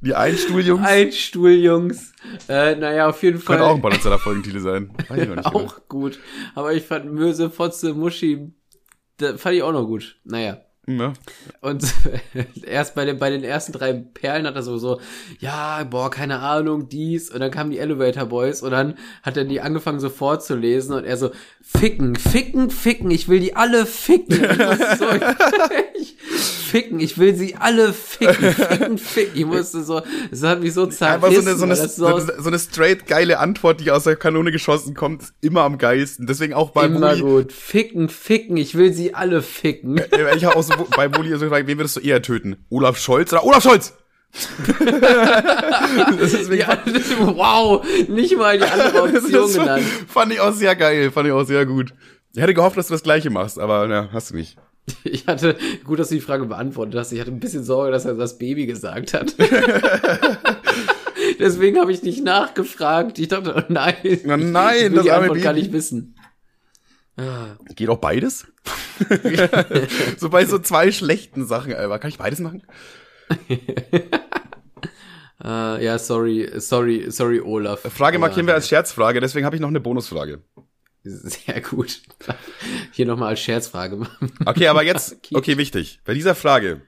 die Einstuhljungs. Einstuhljungs. Äh, naja, auf jeden Fall. Könnte auch ein potenzieller Folgentitel sein. Weiß ich noch nicht auch genau. gut. Aber ich fand Möse, Fotze, Muschi, da fand ich auch noch gut. Naja. Ja. Und erst bei den, bei den ersten drei Perlen hat er so, so, ja, boah, keine Ahnung, dies. Und dann kamen die Elevator Boys und dann hat er die angefangen so vorzulesen und er so, ficken, ficken, ficken, ich will die alle ficken. So, ich, ficken, ich will sie alle ficken, ficken, ficken. Ich musste so, es hat mich so Einfach zerrissen. so eine, so, eine, so so, eine, straight geile Antwort, die aus der Kanone geschossen kommt, ist immer am geilsten. Deswegen auch bei immer Bulli. gut. Ficken, ficken, ich will sie alle ficken. Äh, Ich habe auch so bei Bulli so gefragt, wen würdest du eher töten? Olaf Scholz oder Olaf Scholz? das ist Ja, wow, nicht mal die andere Option genannt. Fand ich auch sehr geil, fand ich auch sehr gut. Ich hätte gehofft, dass du das gleiche machst, aber ja, hast du nicht. Ich hatte, gut, dass du die Frage beantwortet hast. Ich hatte ein bisschen Sorge, dass er das Baby gesagt hat. Deswegen habe ich nicht nachgefragt. Ich dachte, oh nein. Na nein, ich das die arme Antwort gar Baby. nicht wissen. Ah, Geht auch beides? so bei so zwei schlechten Sachen, Alter. Kann ich beides machen? äh, ja, sorry, sorry, sorry, Olaf. Frage markieren wir als Scherzfrage, deswegen habe ich noch eine Bonusfrage. Sehr gut. Hier nochmal als Scherzfrage. Okay, aber jetzt, Okay. wichtig. Bei dieser Frage,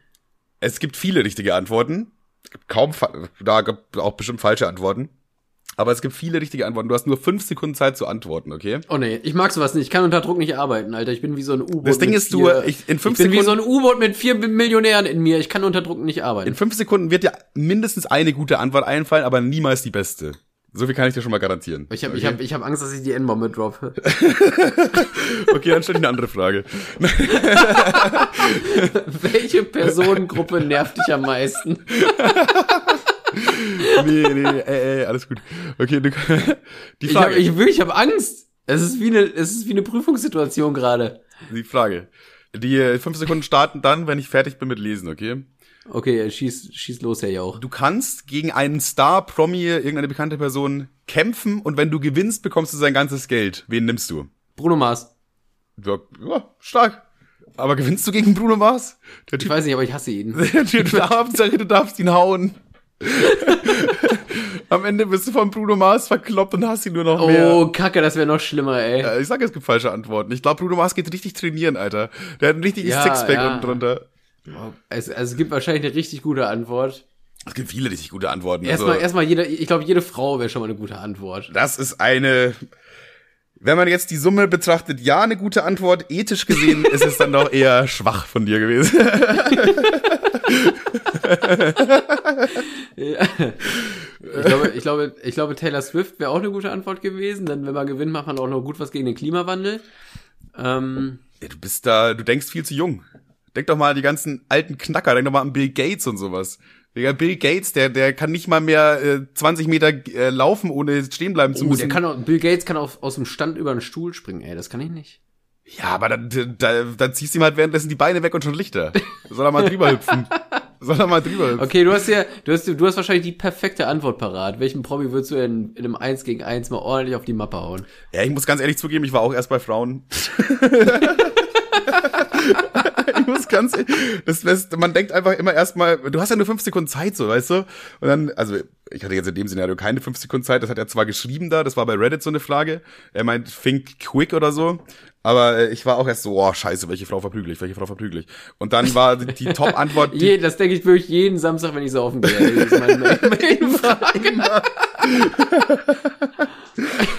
es gibt viele richtige Antworten. Kaum, da gibt auch bestimmt falsche Antworten. Aber es gibt viele richtige Antworten. Du hast nur fünf Sekunden Zeit zu antworten, okay? Oh nee, ich mag sowas nicht. Ich kann unter Druck nicht arbeiten, Alter. Ich bin wie so ein U-Boot. Das Ding ist, du, ich- in fünf ich bin wie so Sekunden- ein U-Boot mit vier Millionären in mir. Ich kann unter Druck nicht arbeiten. In fünf Sekunden wird dir mindestens eine gute Antwort einfallen, aber niemals die beste. So viel kann ich dir schon mal garantieren. Ich habe okay? ich hab, ich hab Angst, dass ich die N-Bombe droppe. Okay, dann stell ich eine andere Frage. Welche Personengruppe nervt dich am meisten? Nee, nee, ey, ey, alles gut. Okay, du, die Ich, hab, Frage. ich, wirklich, ich habe Angst. Es ist wie eine, es ist wie eine Prüfungssituation gerade. die Frage. Die äh, fünf Sekunden starten dann, wenn ich fertig bin mit Lesen, okay? Okay, schieß, schieß los, Herr Jauch. Du kannst gegen einen Star, Promi, irgendeine bekannte Person kämpfen und wenn du gewinnst, bekommst du sein ganzes Geld. Wen nimmst du? Bruno Mars. Ja, ja stark. Aber gewinnst du gegen Bruno Mars? Der Ich Typ, weiß nicht, aber ich hasse ihn. der Typ Hauptsache, du darfst ihn hauen. Am Ende bist du von Bruno Mars verkloppt und hast ihn nur noch mehr. Oh, Kacke, das wäre noch schlimmer, ey. Äh, Ich sag, es gibt falsche Antworten. Ich glaube, Bruno Mars geht richtig trainieren, Alter. Der hat ein richtiges Ja, Sixpack ja. unten drunter. Es, also, es gibt wahrscheinlich eine richtig gute Antwort. Es gibt viele richtig gute Antworten. Erstmal, Also, erstmal jede, ich glaube, jede Frau wäre schon mal eine gute Antwort. das ist eine, wenn man jetzt die Summe betrachtet, ja, eine gute Antwort. Ethisch gesehen ist es dann doch eher schwach von dir gewesen. Ich glaube, ich glaube, ich glaube, Taylor Swift wäre auch eine gute Antwort gewesen, denn wenn man gewinnt, macht man auch noch gut was gegen den Klimawandel. Ähm, Ja, du bist da, du denkst viel zu jung. Denk doch mal an die ganzen alten Knacker, denk doch mal an Bill Gates und sowas. Digga, Bill Gates, der, der kann nicht mal mehr äh, 20 Meter äh, laufen, ohne stehen bleiben zu oh, müssen. der kann auch, Bill Gates kann auch aus dem Stand über einen Stuhl springen, ey, das kann ich nicht. Ja, aber dann, da, dann ziehst du ihm halt währenddessen die Beine weg und schon Lichter. Soll er mal drüber hüpfen. Soll er mal drüber hüpfen. Okay, du hast ja, du hast, du hast wahrscheinlich die perfekte Antwort parat. Welchen Promi würdest du in, in einem 1 gegen 1 mal ordentlich auf die Mappe hauen? Ja, ich muss ganz ehrlich zugeben, ich war auch erst bei Frauen. ich muss ganz ehrlich, das lässt, man denkt einfach immer erstmal, du hast ja nur fünf Sekunden Zeit, so, weißt du? Und dann, also, ich hatte jetzt in dem Szenario keine fünf Sekunden Zeit, das hat er zwar geschrieben da, das war bei Reddit so eine Frage. Er meint, think quick oder so. Aber äh, ich war auch erst so, oh, scheiße, welche Frau verprügel ich, welche Frau verprügel ich. Und dann war die, die Top-Antwort, Je, das denke ich wirklich jeden Samstag, wenn ich saufen gehe. Das ist meine Main- Main-Frage.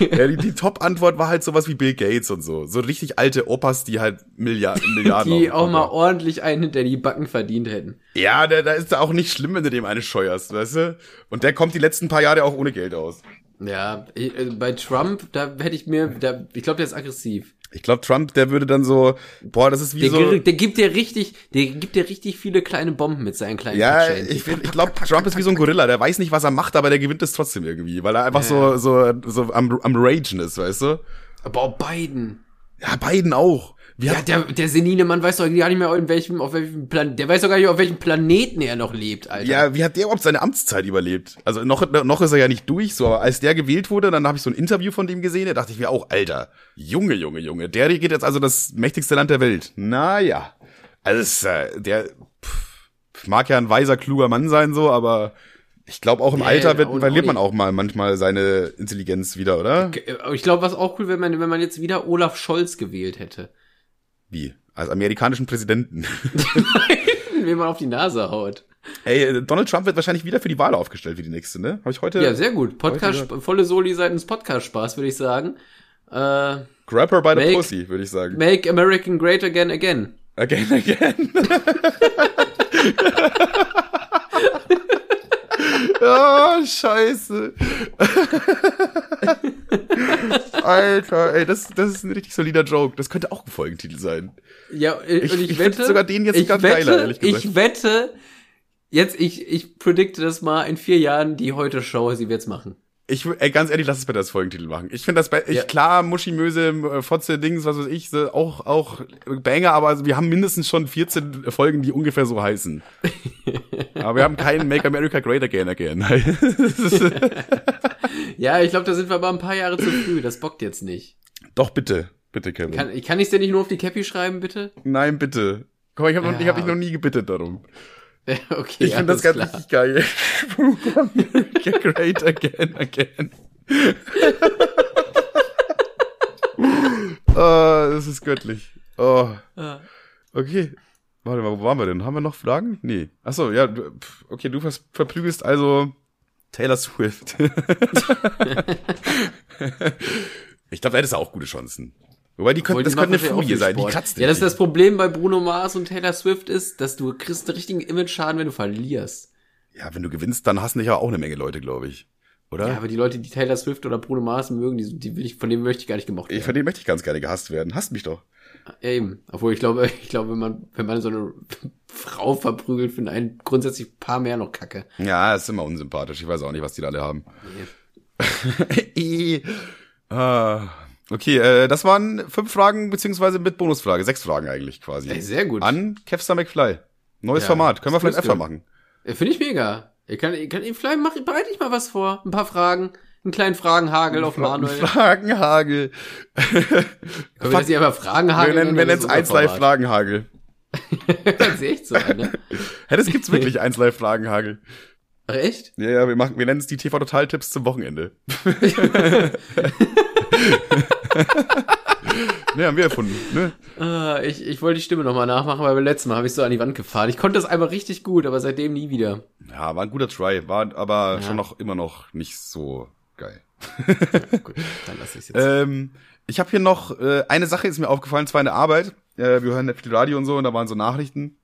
ja, die, die Top-Antwort war halt sowas wie Bill Gates und so. So richtig alte Opas, die halt Milliarden, Milliarden Die auch mal ordentlich einen hinter die Backen verdient hätten. Ja, da, da ist da auch nicht schlimm, wenn du dem eine scheuerst, weißt du? Und der kommt die letzten paar Jahre auch ohne Geld aus. Ja, äh, bei Trump, da hätte ich mir, da, ich glaube, der ist aggressiv. Ich glaube, Trump, der würde dann so, boah, das ist wie Der, so. der gibt dir richtig, der gibt dir richtig viele kleine Bomben mit seinen kleinen Ja, Patschhändchen. ich, ich glaube, Trump ist wie so ein Gorilla, der weiß nicht, was er macht, aber der gewinnt es trotzdem irgendwie, weil er einfach so, so, so am, am Ragen ist, weißt du? Aber auch Biden. Ja, Biden auch. Wir Ja, der, der senile Mann weiß doch gar nicht mehr, in welchem, auf welchem Plan, der weiß doch gar nicht, auf welchem Planeten er noch lebt, Alter. Ja, wie hat der überhaupt seine Amtszeit überlebt? Also noch, noch ist er ja nicht durch, so, aber als der gewählt wurde, dann habe ich so ein Interview von dem gesehen, da dachte ich mir auch, Alter, Junge, Junge, Junge, der regiert jetzt also das mächtigste Land der Welt. Naja. Also äh, der pff, mag ja ein weiser, kluger Mann sein, so, aber ich glaube auch im Nee, Alter wird, verliert man auch mal manchmal seine Intelligenz wieder, oder? Aber Ich glaube, was auch cool wäre, wenn, wenn man jetzt wieder Olaf Scholz gewählt hätte. Wie? Als amerikanischen Präsidenten. Wenn man auf die Nase haut. Ey, Donald Trump wird wahrscheinlich wieder für die Wahl aufgestellt wie die nächste, ne? Habe ich heute. Ja, sehr gut. Podcast, volle Soli seitens Podcast-Spaß, würde ich sagen. Äh, Grab her by the Make- pussy, würde ich sagen. make American great again again. Again, again. oh, scheiße. Alter, ey, das, das ist ein richtig solider Joke. Das könnte auch ein Folgentitel sein. Ja, äh, Ich- und ich, ich wette, sogar den jetzt wette, geiler, ehrlich gesagt. Ich wette, jetzt, ich, ich predikte das mal in vier Jahren, die heute Show, sie wird's machen. Ich, ey, ganz ehrlich, lass es bitte als Folgentitel machen. Ich finde das bei, ich, Ja. klar, Muschi, Möse, äh, Fotze, Dings, was weiß ich, auch, auch Banger, aber also wir haben mindestens schon 14 Folgen, die ungefähr so heißen. aber wir haben keinen Make America Great Again Again. Ja, ich glaube, da sind wir aber ein paar Jahre zu früh. Das bockt jetzt nicht. Doch, bitte. Bitte, Kevin. Kann, kann ich's denn nicht nur auf die Cappy schreiben, bitte? Nein, bitte. Guck mal, ich habe Ja. ich hab dich noch nie gebittet darum. Okay, Ich finde das ganz klar. richtig geil. America Great Again Again. oh, das ist göttlich. Oh. Okay. Warte mal, wo waren wir denn? Haben wir noch Fragen? Nee. Achso, ja, okay, du vers- verprügelst also Taylor Swift. ich glaube, da hättest du auch gute Chancen. Wobei, die könnte, Obwohl, das könnte eine auch sein, die kratzt Ja, das ist das Problem bei Bruno Mars und Taylor Swift ist, dass du kriegst einen richtigen Image-Schaden, wenn du verlierst. Ja, wenn du gewinnst, dann hassen dich ja auch eine Menge Leute, glaube ich. Oder? Ja, aber die Leute, die Taylor Swift oder Bruno Mars mögen, die, die will ich, von denen möchte ich gar nicht gemocht ich, werden. von denen möchte ich ganz gerne gehasst werden. Hasst mich doch. Ja, eben. Obwohl ich glaube, ich glaube, wenn man, wenn man so eine Frau verprügelt, finden einen grundsätzlich ein paar mehr noch Kacke. Ja, ist immer unsympathisch. Ich weiß auch nicht, was die da alle haben. Eh. ah, okay, äh, das waren fünf Fragen, beziehungsweise mit Bonusfrage. Sechs Fragen eigentlich quasi. Ey, sehr gut. An Kevstar McFly. Neues Ja, Format. Können wir vielleicht öfter machen. Ja, Finde ich mega. Ich kann, ich kann, vielleicht mach, bereite ich mal was vor. Ein paar Fragen. Einen kleinen Fragenhagel auf Manuel. Fragenhagel. Können wir das hier aber Fragenhagel wir nennen wir nennen es ist 1 unser Live. Fragenhagel. Das ist echt so, ne? Hä, das gibt's wirklich, 1 Live Fragenhagel. Ach, echt? Ja, ja, wir machen, wir nennen es die TV Total Tipps zum Wochenende. Ne, haben wir erfunden, ne? Ah, ich, ich wollte die Stimme nochmal nachmachen, weil beim letzten Mal habe ich so an die Wand gefahren. Ich konnte das einmal richtig gut, aber seitdem nie wieder. Ja, war ein guter Try, war aber Ja. schon noch immer noch nicht so geil. Gut, dann lasse ich jetzt. Ähm, ich habe hier noch äh, eine Sache ist mir aufgefallen, zwar in der Arbeit. Äh, wir hören ja viel Radio und so und da waren so Nachrichten.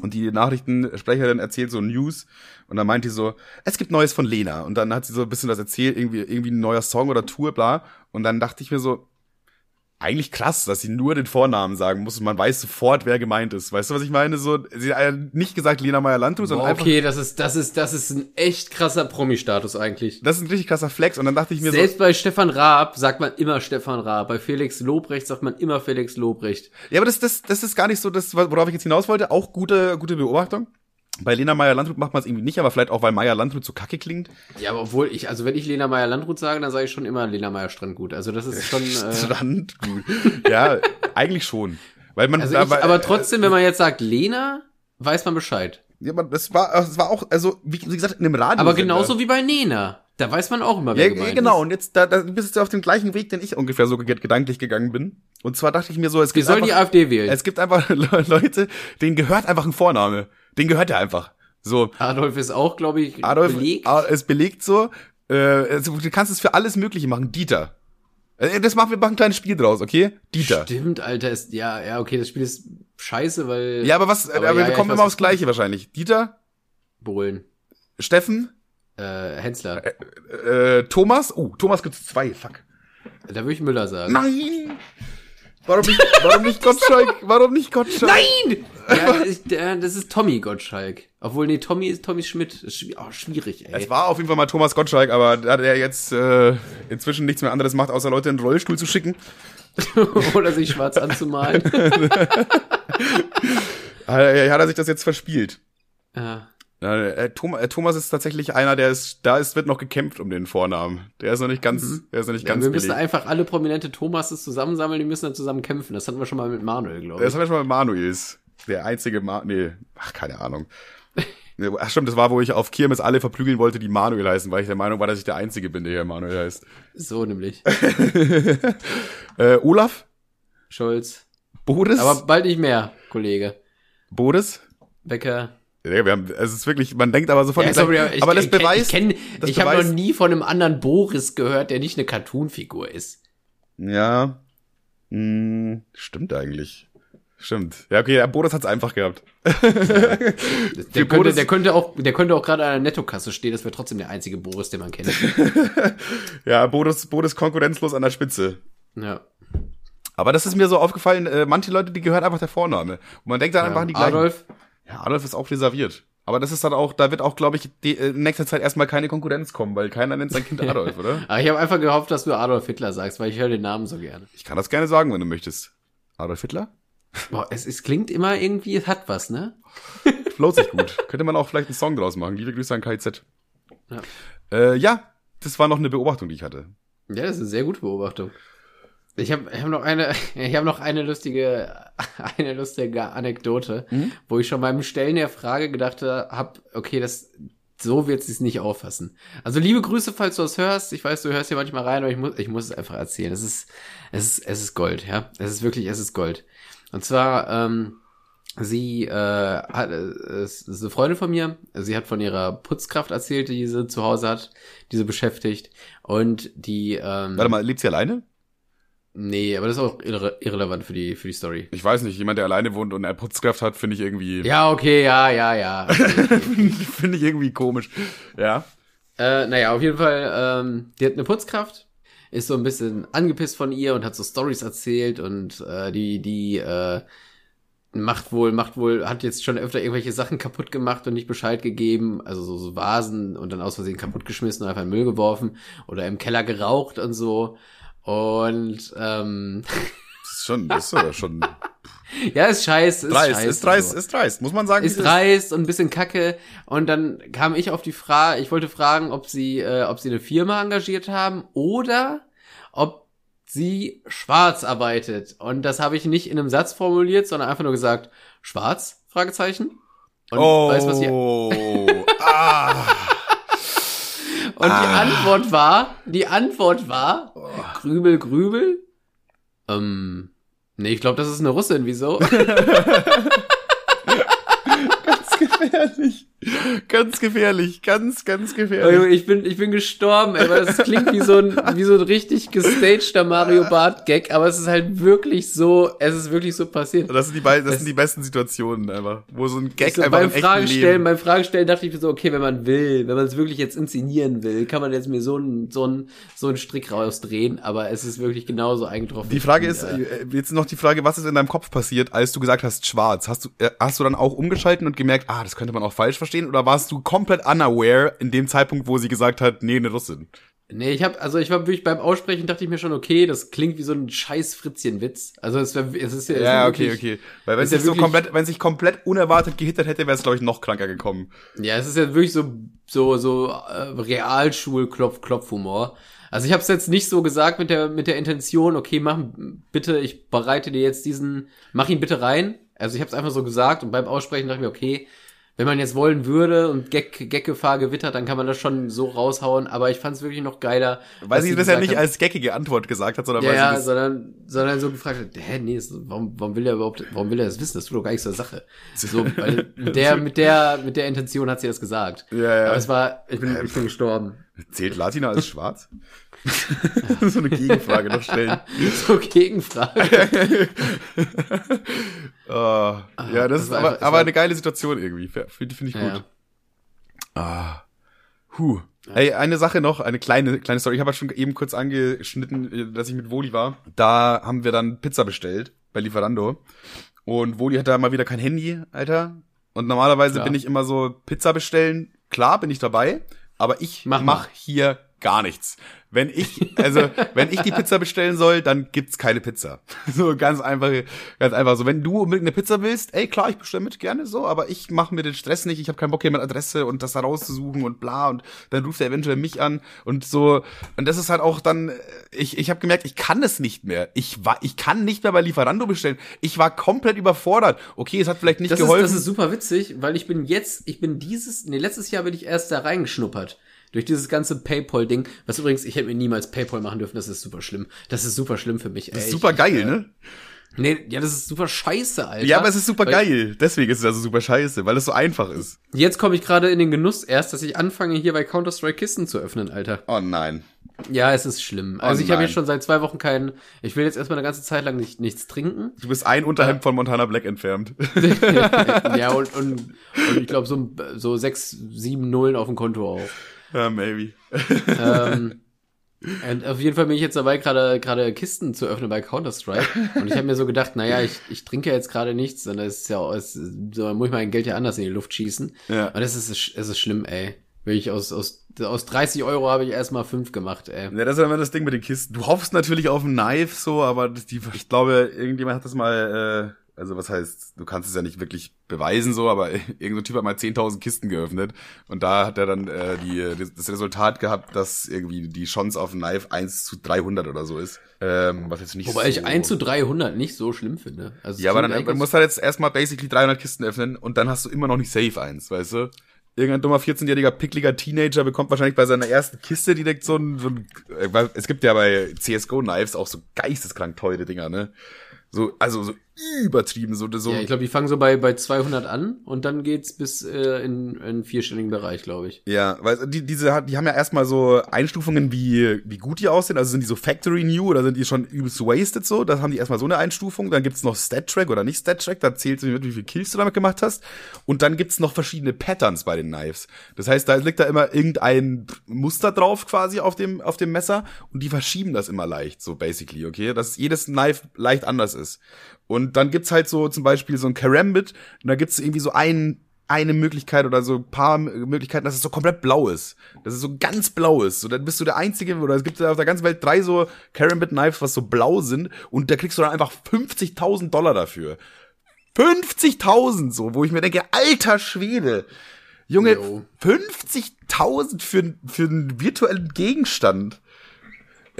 Und die Nachrichtensprecherin erzählt so News und dann meint die so, es gibt Neues von Lena. Und dann hat sie so ein bisschen das erzählt, irgendwie, irgendwie ein neuer Song oder Tour, bla. Und dann dachte ich mir so, eigentlich krass, dass sie nur den Vornamen sagen muss und man weiß sofort, wer gemeint ist. Weißt du, was ich meine? So, sie hat nicht gesagt Lena Meyer-Landrut, sondern Boah, einfach, okay, das ist, das ist, das ist ein echt krasser Promi-Status eigentlich. das ist ein richtig krasser Flex. Und dann dachte ich mir so, Selbst bei Stefan Raab sagt man immer Stefan Raab. Bei Felix Lobrecht sagt man immer Felix Lobrecht. Ja, aber das, das, das ist gar nicht so das, worauf ich jetzt hinaus wollte. Auch gute, gute Beobachtung. Bei Lena Meyer-Landrut macht man es irgendwie nicht, aber vielleicht auch, weil Meyer-Landrut so kacke klingt. Ja, aber obwohl ich, also wenn ich Lena Meyer-Landrut sage, dann sage ich schon immer Lena Meyer-Strandgut. Also das ist schon, äh, Strand, gut. Ja, eigentlich schon. Weil man, also ich, aber, aber trotzdem, wenn man jetzt sagt Lena, weiß man Bescheid. ja, man, das war, das war auch, also, wie, wie gesagt, in einem Radio. Aber genauso wie bei Nena. Da weiß man auch immer, wer Ja, gemeint genau. ist. Und jetzt, da, da bist du auf dem gleichen Weg, den ich ungefähr so ge- gedanklich gegangen bin. Und zwar dachte ich mir so, es Wir gibt sollen die einfach, AfD wählen. es gibt einfach Le- Leute, denen gehört einfach ein Vorname. Den gehört er einfach. So, Adolf ist auch, glaube ich, Adolf belegt. A- ist belegt so. Äh, also, du kannst es für alles Mögliche machen. Dieter. Äh, Das machen wir machen ein kleines Spiel draus, okay? Dieter. Stimmt, Alter, ist, ja, ja, okay, das Spiel ist scheiße, weil. Ja, aber was, aber, Aber wir ja, ja, kommen ich immer aufs Gleiche wahrscheinlich. Dieter, Bohlen. Steffen, Äh, Hensler. äh, Thomas. Oh, Thomas gibt's zwei, fuck. Da würde ich Müller sagen. Nein! Warum nicht, warum nicht Gottschalk? Warum nicht Gottschalk? Nein! Ja, ich, das ist Tommy Gottschalk. Obwohl, nee, Tommy ist Tommy Schmidt. Ist schwi- oh, schwierig, ey. Es war auf jeden Fall mal Thomas Gottschalk, aber da der jetzt äh, inzwischen nichts mehr anderes macht, außer Leute in den Rollstuhl zu schicken, Oder sich schwarz anzumalen. hat er sich das jetzt verspielt. ja. Äh, Thomas, äh, Thomas ist tatsächlich einer, der ist, da ist, wird noch gekämpft um den Vornamen. Der ist noch nicht ganz, der ist noch nicht Mhm. Ja, ganz wir müssen billig. einfach alle prominente Thomases zusammensammeln, die müssen dann zusammen kämpfen. Das hatten wir schon mal mit Manuel, glaube Das ich. haben wir schon mal mit Manuels. Der einzige Ma nee, ach, keine Ahnung. Ach stimmt, das war, wo ich auf Kirmes alle verprügeln wollte, die Manuel heißen, weil ich der Meinung war, dass ich der Einzige bin, der hier Manuel heißt. So nämlich. Äh, Olaf? Scholz. Boris? Aber bald nicht mehr, Kollege. Boris? Becker. Ja, wir haben, es ist wirklich, man denkt aber sofort, Ja, sorry, aber ich, aber das ich, beweist, ich, das ich habe noch nie von einem anderen Boris gehört, der nicht eine Cartoon-Figur ist. ja, hm, stimmt eigentlich. Stimmt. Ja, okay, ja, Boris hat's einfach gehabt. Der Für könnte, Boris- der könnte auch, der könnte auch gerade an der Nettokasse stehen. Das wäre trotzdem der einzige Boris, den man kennt. Ja, Boris, Boris konkurrenzlos an der Spitze. ja. Aber das ist mir so aufgefallen, äh, manche Leute, die gehört einfach der Vorname. Und man denkt dann einfach an die gleichen. Adolf. Ja, Adolf ist auch reserviert. Aber das ist dann auch, da wird auch, glaube ich, die, äh, in nächster Zeit erstmal keine Konkurrenz kommen, weil keiner nennt sein Kind Adolf, oder? Aber ich habe einfach gehofft, dass du Adolf Hitler sagst, weil ich höre den Namen so gerne. Ich kann das gerne sagen, wenn du möchtest. Adolf Hitler? Boah, es, es klingt immer irgendwie, es hat was, ne? Float sich gut. Könnte man auch vielleicht einen Song draus machen. Liebe Grüße an KIZ. Ja. Äh, ja, das war noch eine Beobachtung, die ich hatte. Ja, das ist eine sehr gute Beobachtung. Ich habe hab noch eine, ich habe noch eine lustige, eine lustige Anekdote, wo ich schon beim Stellen der Frage gedacht habe, okay, das, so wird sie es nicht auffassen. Also liebe Grüße, falls du das hörst. Ich weiß, du hörst hier manchmal rein, aber ich muss, ich muss es einfach erzählen. Es ist, es ist, es ist Gold, ja. Es ist wirklich, es ist Gold. Und zwar, ähm, sie äh, hat, äh, es ist eine Freundin von mir. Sie hat von ihrer Putzkraft erzählt, die sie zu Hause hat, die sie beschäftigt. Und die, ähm, Warte mal, lebt sie alleine? Nee, aber das ist auch irre irrelevant für die, für die Story. Ich weiß nicht, jemand, der alleine wohnt und eine Putzkraft hat, finde ich irgendwie, Ja, okay, ja, ja, ja. finde ich irgendwie komisch. Ja. äh, naja, auf jeden Fall, ähm, die hat eine Putzkraft, ist so ein bisschen angepisst von ihr und hat so Stories erzählt und äh, die, die, äh, macht wohl, macht wohl, hat jetzt schon öfter irgendwelche Sachen kaputt gemacht und nicht Bescheid gegeben, also so, so Vasen und dann aus Versehen kaputtgeschmissen und einfach in Müll geworfen oder im Keller geraucht und so. Und ähm, Das ist schon, das ist aber schon ja, ist scheiße, ist dreist, scheiße. ist dreist, so. ist dreist, muss man sagen. ist dreist und ein bisschen kacke. Und dann kam ich auf die Frage, ich wollte fragen, ob sie, äh, ob sie eine Firma engagiert haben oder ob sie schwarz arbeitet. Und das habe ich nicht in einem Satz formuliert, sondern einfach nur gesagt, schwarz? Fragezeichen. Und Oh, weißt was ihr, ah, und die ah. Antwort war, die Antwort war, Grübel, Grübel. Ähm, nee, ich glaube, das ist eine Russin, wieso? ganz gefährlich. Ganz gefährlich, ganz, ganz gefährlich. Junge, Ich bin, ich bin gestorben, ey, weil das klingt wie so ein, wie so ein richtig gestagter Mario Bart Gag, aber es ist halt wirklich so, es ist wirklich so passiert. Das sind die beiden, das Es- sind die besten Situationen einfach, wo so ein Gag So, einfach beim Leben. beim Fragenstellen dachte ich mir so, okay, wenn man will, wenn man es wirklich jetzt inszenieren will, kann man jetzt mir so einen, so einen, so einen Strick rausdrehen, aber es ist wirklich genauso eingetroffen. Die Frage ist, äh, äh, jetzt noch die Frage, was ist in deinem Kopf passiert, als du gesagt hast, schwarz? Hast du, äh, hast du dann auch umgeschalten und gemerkt, ah, das könnte man auch falsch verstehen? Oder warst du komplett unaware in dem Zeitpunkt, wo sie gesagt hat, nee, eine Russin? Nee, ich hab, also ich war wirklich beim Aussprechen, dachte ich mir schon, okay, das klingt wie so ein scheiß Fritzchen-Witz. Also es, wär, es ist ja, es Ja, ist okay, wirklich, okay. Weil wenn es ja sich so wirklich- komplett, wenn es sich komplett unerwartet gehittert hätte, wäre es, glaube ich, noch kranker gekommen. Ja, es ist ja wirklich so so so äh, Realschul-Klopf-Klopf-Humor. Also ich habe es jetzt nicht so gesagt mit der mit der Intention, okay, mach bitte, ich bereite dir jetzt diesen, mach ihn bitte rein. Also ich habe es einfach so gesagt und beim Aussprechen dachte ich mir, okay, wenn man jetzt wollen würde und Gag, Gag-Gefahr gewittert, dann kann man das schon so raushauen. Aber ich fand es wirklich noch geiler. Weil sie das ja nicht hat- als geckige Antwort gesagt hat, sondern ja, weil ja, sie das, sondern, sondern so gefragt hat, hä, nee, ist, warum, warum will er überhaupt, warum will er das wissen? Das tut doch gar nichts zur Sache. So, weil mit der, mit der, mit der Intention hat sie das gesagt. Ja, ja. Aber es war, ich bin, ich bin gestorben. Zählt Latina als schwarz? so eine Gegenfrage noch stellen. So Gegenfrage. oh, ja, das, das ist aber, einfach- aber eine geile Situation irgendwie. Finde find ich gut. Ja. Ah. Huh. Ey, eine Sache noch, eine kleine, kleine Story. Ich habe ja schon eben kurz angeschnitten, äh, dass ich mit Woli war. Da haben wir dann Pizza bestellt bei Lieferando. Und Woli hat da mal wieder kein Handy, Alter. Und normalerweise Klar. bin ich immer so Pizza bestellen. Klar bin ich dabei, aber ich Mach mach, hier gar nichts. Wenn ich, also, wenn ich die Pizza bestellen soll, dann gibt's keine Pizza. So ganz einfach, ganz einfach so. Wenn du unbedingt eine Pizza willst, ey, klar, ich bestelle mit gerne so, aber ich mache mir den Stress nicht. Ich habe keinen Bock hier mit Adresse und das da rauszusuchen und bla und dann ruft er eventuell mich an und so. Und das ist halt auch dann, ich, ich habe gemerkt, ich kann es nicht mehr. Ich war, ich kann nicht mehr bei Lieferando bestellen. Ich war komplett überfordert. Okay, es hat vielleicht nicht Das ist, geholfen. das ist super witzig, weil ich bin jetzt, ich bin dieses, nee, letztes Jahr bin ich erst da reingeschnuppert. Durch dieses ganze Paypal-Ding. Was übrigens, ich hätte mir niemals Paypal machen dürfen, das ist super schlimm. Das ist super schlimm für mich. das ist ey. super ich, geil, äh, ne? Nee, ja, das ist super scheiße, Alter. Ja, aber es ist super Weil- geil. Deswegen ist es also super scheiße, weil es so einfach ist. Jetzt komme ich gerade in den Genuss erst, dass ich anfange, hier bei Counter-Strike Kisten zu öffnen, Alter. Oh nein. Ja, es ist schlimm. Also ich habe jetzt schon seit zwei Wochen keinen, ich will jetzt erstmal eine ganze Zeit lang nicht, nichts trinken. Du bist ein Unterhemd von Montana Black entfernt. ja, und, und, und ich glaube so, so sechs, sieben Nullen auf dem Konto auch. Ja, maybe. ähm, und auf jeden Fall bin ich jetzt dabei, gerade gerade Kisten zu öffnen bei Counter-Strike. Und ich habe mir so gedacht, naja, ich, ich trinke ja jetzt gerade nichts, es ist ja auch- es, so dann muss ich mein Geld ja anders in die Luft schießen. Ja. Und es ist, es ist schlimm, ey. Wirklich aus, aus, aus 30 Euro habe ich erstmal fünf gemacht, ey. Ja, das ist immer das Ding mit den Kisten. Du hoffst natürlich auf ein Knife so, aber das, die, ich glaube, irgendjemand hat das mal, äh, also was heißt, du kannst es ja nicht wirklich beweisen so, aber irgendein Typ hat mal 10.000 Kisten geöffnet und da hat er dann äh, die, das Resultat gehabt, dass irgendwie die Chance auf ein Knife 1 zu 300 oder so ist. Ähm, was jetzt nicht Wobei so ich 1 zu 300 nicht so schlimm finde. Also Ja, aber dann, musst du halt jetzt erstmal basically 300 Kisten öffnen und dann hast du immer noch nicht safe eins, weißt du? Irgendein dummer 14-jähriger, pickliger Teenager bekommt wahrscheinlich bei seiner ersten Kiste direkt so ein, so ein äh, weil es gibt ja bei CSGO-Knives auch so geisteskrank teure Dinger, ne? So, also so übertrieben, so, so. Ja, ich glaube, die fangen so bei, bei 200 an und dann geht's bis äh, in, in einen vierstelligen Bereich, glaube ich. Ja, weil die, diese, die haben ja erstmal so Einstufungen, wie, wie gut die aussehen. Also sind die so Factory New oder sind die schon übelst wasted so? Da haben die erstmal so eine Einstufung. Dann gibt's noch Stat Track oder nicht Stat Track. Da zählt mit, wie viel Kills du damit gemacht hast. Und dann gibt's noch verschiedene Patterns bei den Knives. Das heißt, da liegt da immer irgendein Muster drauf quasi auf dem, auf dem Messer. Und die verschieben das immer leicht, so basically, okay? Dass jedes Knife leicht anders ist. Und dann gibt's halt so zum Beispiel so ein Karambit. Und da gibt's irgendwie so einen, eine Möglichkeit oder so ein paar Möglichkeiten, dass es so komplett blau ist. Dass es so ganz blau ist. So, dann bist du der Einzige, oder es gibt auf der ganzen Welt drei so Karambit Knives, was so blau sind. Und da kriegst du dann einfach 50.000 Dollar dafür. 50.000 so, wo ich mir denke, alter Schwede. Junge, Jo. 50.000 für, für einen virtuellen Gegenstand.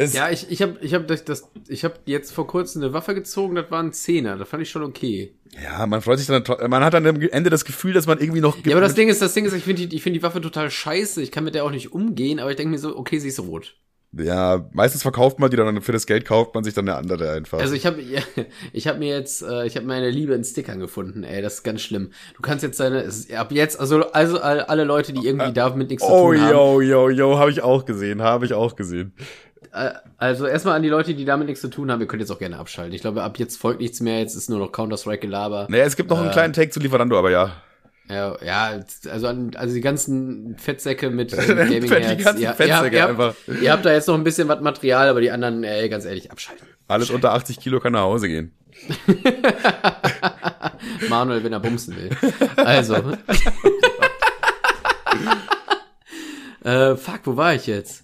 Es, Ja, ich, ich habe ich hab das, das, ich hab jetzt vor kurzem eine Waffe gezogen, das war ein Zehner, das fand ich schon okay. ja, man freut sich dann, man hat dann am Ende das Gefühl, dass man irgendwie noch Ja, aber das Ding ist, das Ding ist, ich finde die, ich finde die Waffe total scheiße, ich kann mit der auch nicht umgehen, aber ich denke mir so, okay, sie ist rot. Ja, meistens verkauft man die dann, für das Geld kauft man sich dann eine andere einfach. Also ich habe ich habe mir jetzt äh, ich habe meine Liebe in Stickern gefunden, ey, das ist ganz schlimm. Du kannst jetzt deine ab jetzt also also all- alle Leute, die irgendwie damit nichts zu oh, tun haben. yo, yo, yo, habe ich auch gesehen, habe ich auch gesehen. Äh, Also erstmal an die Leute, die damit nichts zu tun haben, ihr könnt jetzt auch gerne abschalten. Ich glaube, ab jetzt folgt nichts mehr, jetzt ist nur noch Counter-Strike Gelaber. Naja, es gibt noch einen kleinen Take zu Lieferando, aber ja. Ja, ja, also an, also die ganzen Fettsäcke mit Die Gaming Herz. ganzen ihr, Fettsäcke ihr, habt, einfach. ihr habt da jetzt noch ein bisschen was Material, aber die anderen, ey, ganz ehrlich, abschalten. Alles unter 80 Kilo kann nach Hause gehen. Manuel, wenn er bumsen will. Also. äh, fuck, wo war ich jetzt?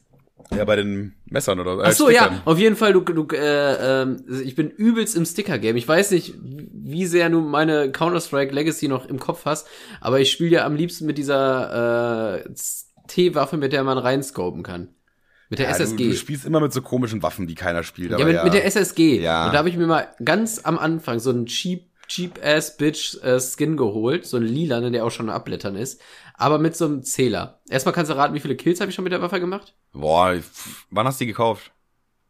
Ja, bei den Messern oder äh, Ach so, ja, Stickern. auf jeden Fall, du, du äh, ähm, ich bin übelst im Sticker-Game. Ich weiß nicht, wie sehr du meine Counter-Strike Legacy noch im Kopf hast, aber ich spiele ja am liebsten mit dieser äh, T-Waffe, mit der man reinscopen kann. Mit der Ja, SSG. Du, du spielst immer mit so komischen Waffen, die keiner spielt. ja, mit, ja, mit der SSG. Ja. Und da habe ich mir mal ganz am Anfang so einen cheap, cheap ass bitch äh, Skin geholt, so einen lilanen, der auch schon abblättern ist, aber mit so einem Zähler. Erstmal kannst du raten, wie viele Kills habe ich schon mit der Waffe gemacht? Boah, wann hast du die gekauft?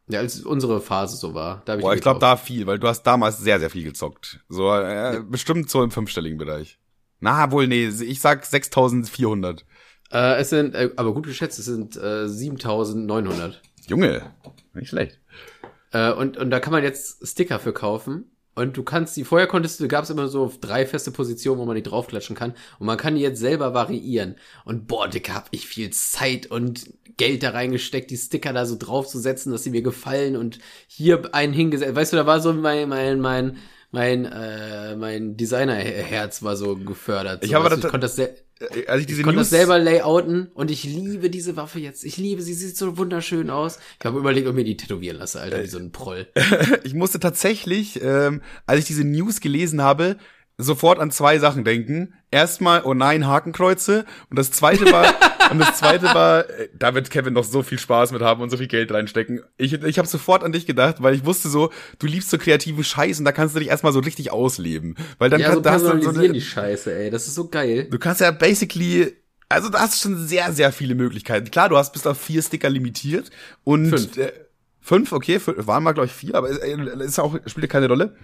Ja, als unsere Phase so war. Da hab Boah, die ich glaube da viel, weil du hast damals sehr, sehr viel gezockt. So, äh, bestimmt so im fünfstelligen Bereich. Na, wohl, nee, ich sag 6400. Äh, es sind, äh, aber gut geschätzt, es sind äh, 7900. Junge, nicht schlecht. Äh, und, und da kann man jetzt Sticker für kaufen. Und du kannst die, vorher konntest du, gab es immer so drei feste Positionen, wo man die draufklatschen kann. Und man kann die jetzt selber variieren. Und boah, Dicker, hab ich viel Zeit und Geld da reingesteckt, die Sticker da so draufzusetzen, dass sie mir gefallen und hier einen hingesetzt. Weißt du, da war so mein, mein, mein, mein, äh, mein Designerherz war so gefördert. So, Ich habe das- ich konnte das, Äh, Als ich diese ich konnte News, das selber layouten und ich liebe diese Waffe jetzt. Ich liebe sie, sie sieht so wunderschön aus. Ich habe überlegt, ob ich mir die tätowieren lasse, Alter, wie so ein Proll. ich musste tatsächlich, ähm, als ich diese News gelesen habe, sofort an zwei Sachen denken. Erstmal, oh nein, Hakenkreuze. Und das zweite war, und das zweite war, äh, da wird Kevin noch so viel Spaß mit haben und so viel Geld reinstecken. Ich, ich habe sofort an dich gedacht, weil ich wusste so, du liebst so kreativen Scheiß und da kannst du dich erstmal so richtig ausleben. Weil dann Ja, kann, so da hast du so eine, die Scheiße, ey. Das ist so geil. Du kannst ja basically, also da hast du schon sehr, sehr viele Möglichkeiten. Klar, du hast bis auf vier Sticker limitiert und Fünf. Äh, fünf, okay, fünf, waren mal glaube ich vier, aber ist, äh, ist auch spielt ja keine Rolle.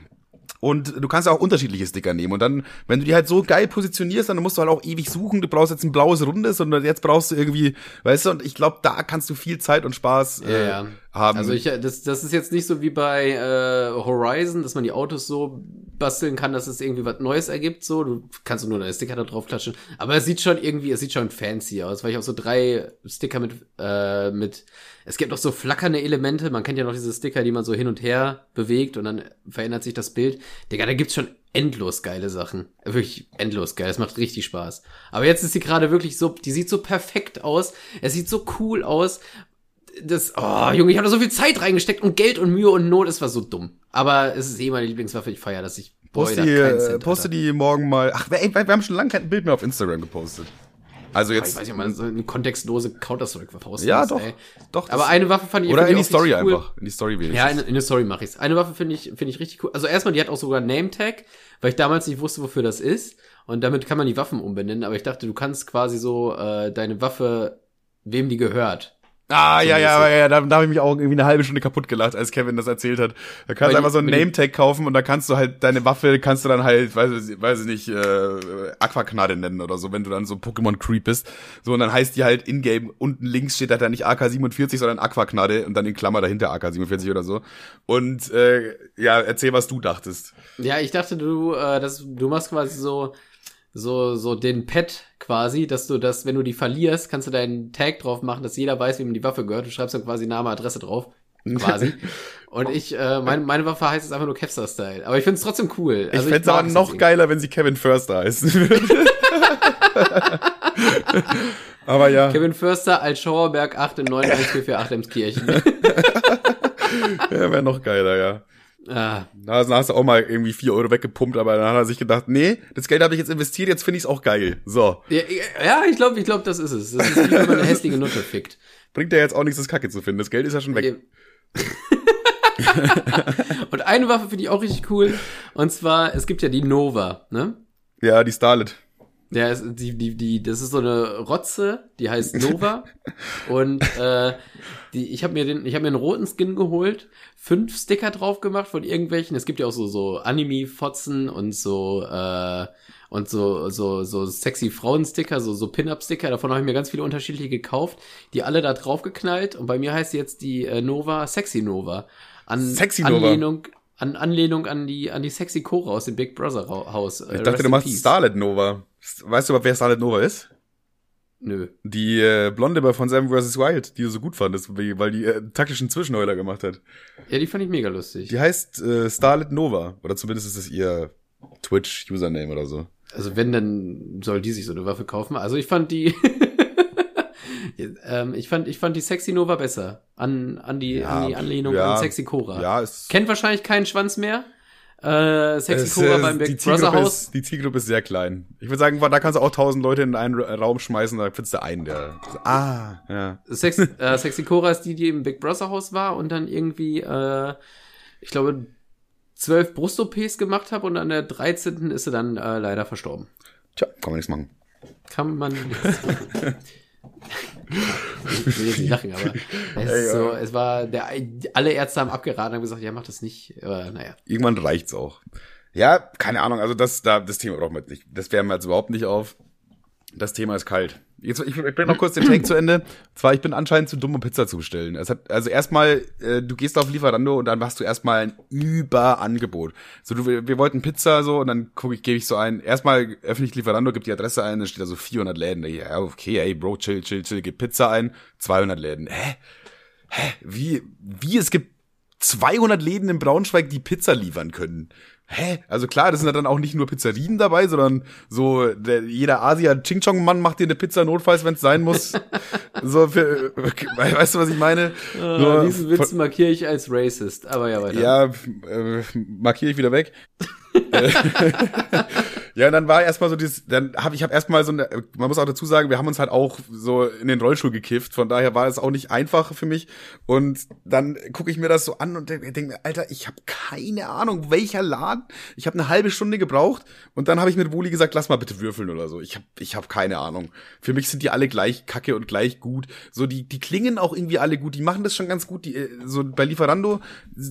Und du kannst ja auch unterschiedliche Sticker nehmen. Und dann, wenn du die halt so geil positionierst, dann musst du halt auch ewig suchen. Du brauchst jetzt ein blaues Rundes und jetzt brauchst du irgendwie, weißt du, und ich glaube, da kannst du viel Zeit und Spaß äh, Ja, ja. Haben. Also ich, das, das ist jetzt nicht so wie bei äh, Horizon, dass man die Autos so basteln kann, dass es irgendwie was Neues ergibt. So, du kannst nur deine Sticker da drauf klatschen. Aber es sieht schon irgendwie, es sieht schon fancy aus, weil ich auch so drei Sticker mit, äh, mit, es gibt auch so flackernde Elemente. Man kennt ja noch diese Sticker, die man so hin und her bewegt und dann verändert sich das Bild. Digga, da gibt's schon endlos geile Sachen. Wirklich endlos geil. Das macht richtig Spaß. Aber jetzt ist sie gerade wirklich so, die sieht so perfekt aus. Es sieht so cool aus das, oh, Junge, ich habe da so viel Zeit reingesteckt und Geld und Mühe und Not, es war so dumm. Aber es ist eh meine Lieblingswaffe, ich feiere das. Ich poste da die, äh, Cent, poste die morgen mal. Ach, wir, ey, wir haben schon lange kein Bild mehr auf Instagram gepostet. Also Ich jetzt. weiß nicht, ob man so eine kontextlose Counter-Strike posten Ja, doch. ey. Doch. Aber eine Waffe fand ich Oder in ich die Story cool. einfach. In die Story wenigstens. Ja, in, in der Story mache ich's. Eine Waffe finde ich, finde ich richtig cool. Also erstmal, die hat auch sogar Name-Tag, weil ich damals nicht wusste, wofür das ist. Und damit kann man die Waffen umbenennen. Aber ich dachte, du kannst quasi so äh, deine Waffe, wem die gehört. Ah, ja, ja, ja, ja, da, da habe ich mich auch irgendwie eine halbe Stunde kaputt gelacht, als Kevin das erzählt hat. Da kannst du einfach so einen Name-Tag kaufen und da kannst du halt deine Waffe, kannst du dann halt, weiß ich, weiß ich nicht, äh, Aquaknade nennen oder so, wenn du dann so Pokémon-Creep bist. So, und dann heißt die halt in-game, unten links steht da dann nicht AK-47, sondern Aquaknade und dann in Klammer dahinter AK-47 oder so. Und, äh, ja, erzähl, was du dachtest. Ja, ich dachte, du, äh, das, du machst quasi so, so, so den Pet quasi, dass du das, wenn du die verlierst, kannst du deinen Tag drauf machen, dass jeder weiß, wem die Waffe gehört. Du schreibst dann quasi Name, Adresse drauf. Quasi. Und ich, äh, meine, meine Waffe heißt jetzt einfach nur Capstar-Style. Aber ich finde es trotzdem cool. Ich Also mag aber es noch jetzt geiler, wenn sie Kevin Förster heißen würde. aber ja. Kevin Förster, Altschauerberg 8 in 91448 Emskirchen. Ja, wäre noch geiler, ja. Ah, Da hast du auch mal irgendwie vier Euro weggepumpt, aber dann hat er sich gedacht, nee, das Geld habe ich jetzt investiert, jetzt finde ich es auch geil. So, ja, ja, ich glaube, ich glaube, das ist es. Das ist wie wenn man eine hässliche Nutte fickt. bringt ja jetzt auch nichts, das Kacke zu finden. Das Geld ist ja schon weg. Und eine Waffe finde ich auch richtig cool. Und zwar, es gibt ja die Nova, ne? Ja, die Starlet. Ja, es, die, die, die, das ist so eine Rotze, die heißt Nova. und äh, die, ich habe mir den, ich habe mir einen roten Skin geholt, fünf Sticker drauf gemacht von irgendwelchen. Es gibt ja auch so so Anime-Fotzen und so äh, und so so so sexy Frauen-Sticker, so so Pin-up-Sticker. Davon habe ich mir ganz viele unterschiedliche gekauft, die alle da drauf geknallt. Und bei mir heißt jetzt die äh, Nova Sexy Nova. An Sexy Nova. Anlehnung an Anlehnung an die an die Sexy Cora aus dem Big Brother Haus. Äh, Ich dachte, du machst. Starlet Nova. Weißt du, wer Starlet Nova ist? Nö. Die äh, Blonde bei von Seven vs. Wild, die du so gut fandest, weil die äh, taktischen Zwischenheuler gemacht hat. Ja, die fand ich mega lustig. Die heißt äh, Starlet Nova. Oder zumindest ist es ihr Twitch-Username oder so. Also wenn, dann soll die sich so eine Waffe kaufen. Also ich fand die, ähm, ich fand, ich fand die Sexy Nova besser. An, an die, Ja, an die Anlehnung ja, an Sexy Cora. Ja, ist, Kennt wahrscheinlich keinen Schwanz mehr. Äh, Sexy es, Cora äh, beim Big Brother Haus. ist, die Zielgruppe ist sehr klein. Ich würde sagen, da kannst du auch tausend Leute in einen Ra- Raum schmeißen, da findest du einen, der. Ah, ja. Sex, äh, Sexy Cora ist die, die im Big Brother Haus war und dann irgendwie, äh, ich glaube, zwölf Brust-OPs gemacht habe und an der 13. ist sie dann äh, leider verstorben. Tja, kann man nichts machen. Kann man nichts machen. Ich will jetzt nicht lachen, aber es, Ey, so, es war, der, alle Ärzte haben abgeraten und haben gesagt, ja, mach das nicht. Aber naja. Irgendwann reicht's auch. Ja, keine Ahnung, also das, da, das Thema brauchen wir jetzt nicht. Das wärmen wir jetzt überhaupt nicht auf. Das Thema ist kalt. Jetzt, ich, ich bring noch kurz den Take zu Ende. Zwar, ich bin anscheinend zu dumm, um Pizza zu bestellen. Es hat, also erstmal, äh, du gehst auf Lieferando und dann hast du erstmal ein Überangebot. So, du, wir wollten Pizza so und dann gucke ich, gebe ich so ein. Erstmal öffne ich Lieferando, gebe die Adresse ein, dann steht da so 400 Läden. Ja, okay, ey, Bro, chill, chill, chill, gib Pizza ein, 200 Läden. Hä? Hä? Wie, wie es gibt 200 Läden in Braunschweig, die Pizza liefern können? Hä? Also klar, das sind ja dann auch nicht nur Pizzerien dabei, sondern so der, jeder Asia Ching Chong Mann macht dir eine Pizza notfalls, wenn es sein muss. so für, weißt du, was ich meine? Uh, nur, diesen Witz markiere ich als racist, aber ja weiter. Ja, äh, markiere ich wieder weg. ja, und dann war erstmal so dieses, dann habe ich habe erstmal so eine, man muss auch dazu sagen, wir haben uns halt auch so in den Rollstuhl gekifft, von daher war es auch nicht einfach für mich und dann gucke ich mir das so an und denke mir, Alter, ich habe keine Ahnung, welcher Laden. Ich habe eine halbe Stunde gebraucht und dann habe ich mit Woli gesagt, lass mal bitte würfeln oder so. Ich habe ich habe keine Ahnung. Für mich sind die alle gleich kacke und gleich gut. So die die klingen auch irgendwie alle gut, die machen das schon ganz gut, die äh, so bei Lieferando,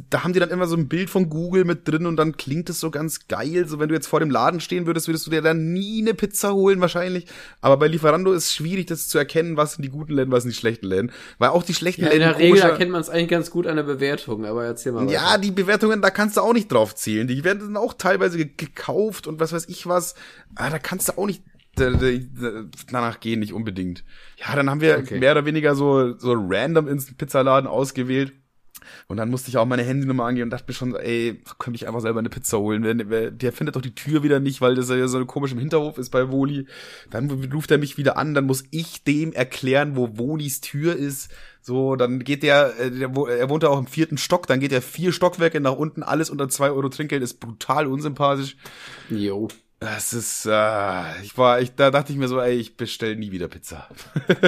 da haben die dann immer so ein Bild von Google mit drin und dann klingt es so ganz geil, so wenn du jetzt vor dem Laden stehen würdest, würdest du dir dann nie eine Pizza holen wahrscheinlich. Aber bei Lieferando ist es schwierig, das zu erkennen, was sind die guten Läden, was sind die schlechten Läden. Weil auch die schlechten ja, Läden. In der Regel erkennt man es eigentlich ganz gut an der Bewertung, aber erzähl mal. Weiter. Ja, die Bewertungen, da kannst du auch nicht drauf zählen. Die werden dann auch teilweise gekauft und was weiß ich was. Ah, da kannst du auch nicht danach gehen, nicht unbedingt. Ja, dann haben wir okay. mehr oder weniger so, so random ins Pizzaladen ausgewählt. Und dann musste ich auch meine Handynummer angehen und dachte mir schon, ey, könnte ich einfach selber eine Pizza holen. Der, findet doch die Tür wieder nicht, weil das ja so komisch im Hinterhof ist bei Woli. Dann ruft er mich wieder an, dann muss ich dem erklären, wo Wolis Tür ist. So, dann geht der, äh, er wohnt ja auch im vierten Stock, dann geht er vier Stockwerke nach unten, alles unter zwei Euro Trinkgeld, ist brutal unsympathisch. Jo. Das ist, äh, ich war, ich, da dachte ich mir so, ey, ich bestell nie wieder Pizza.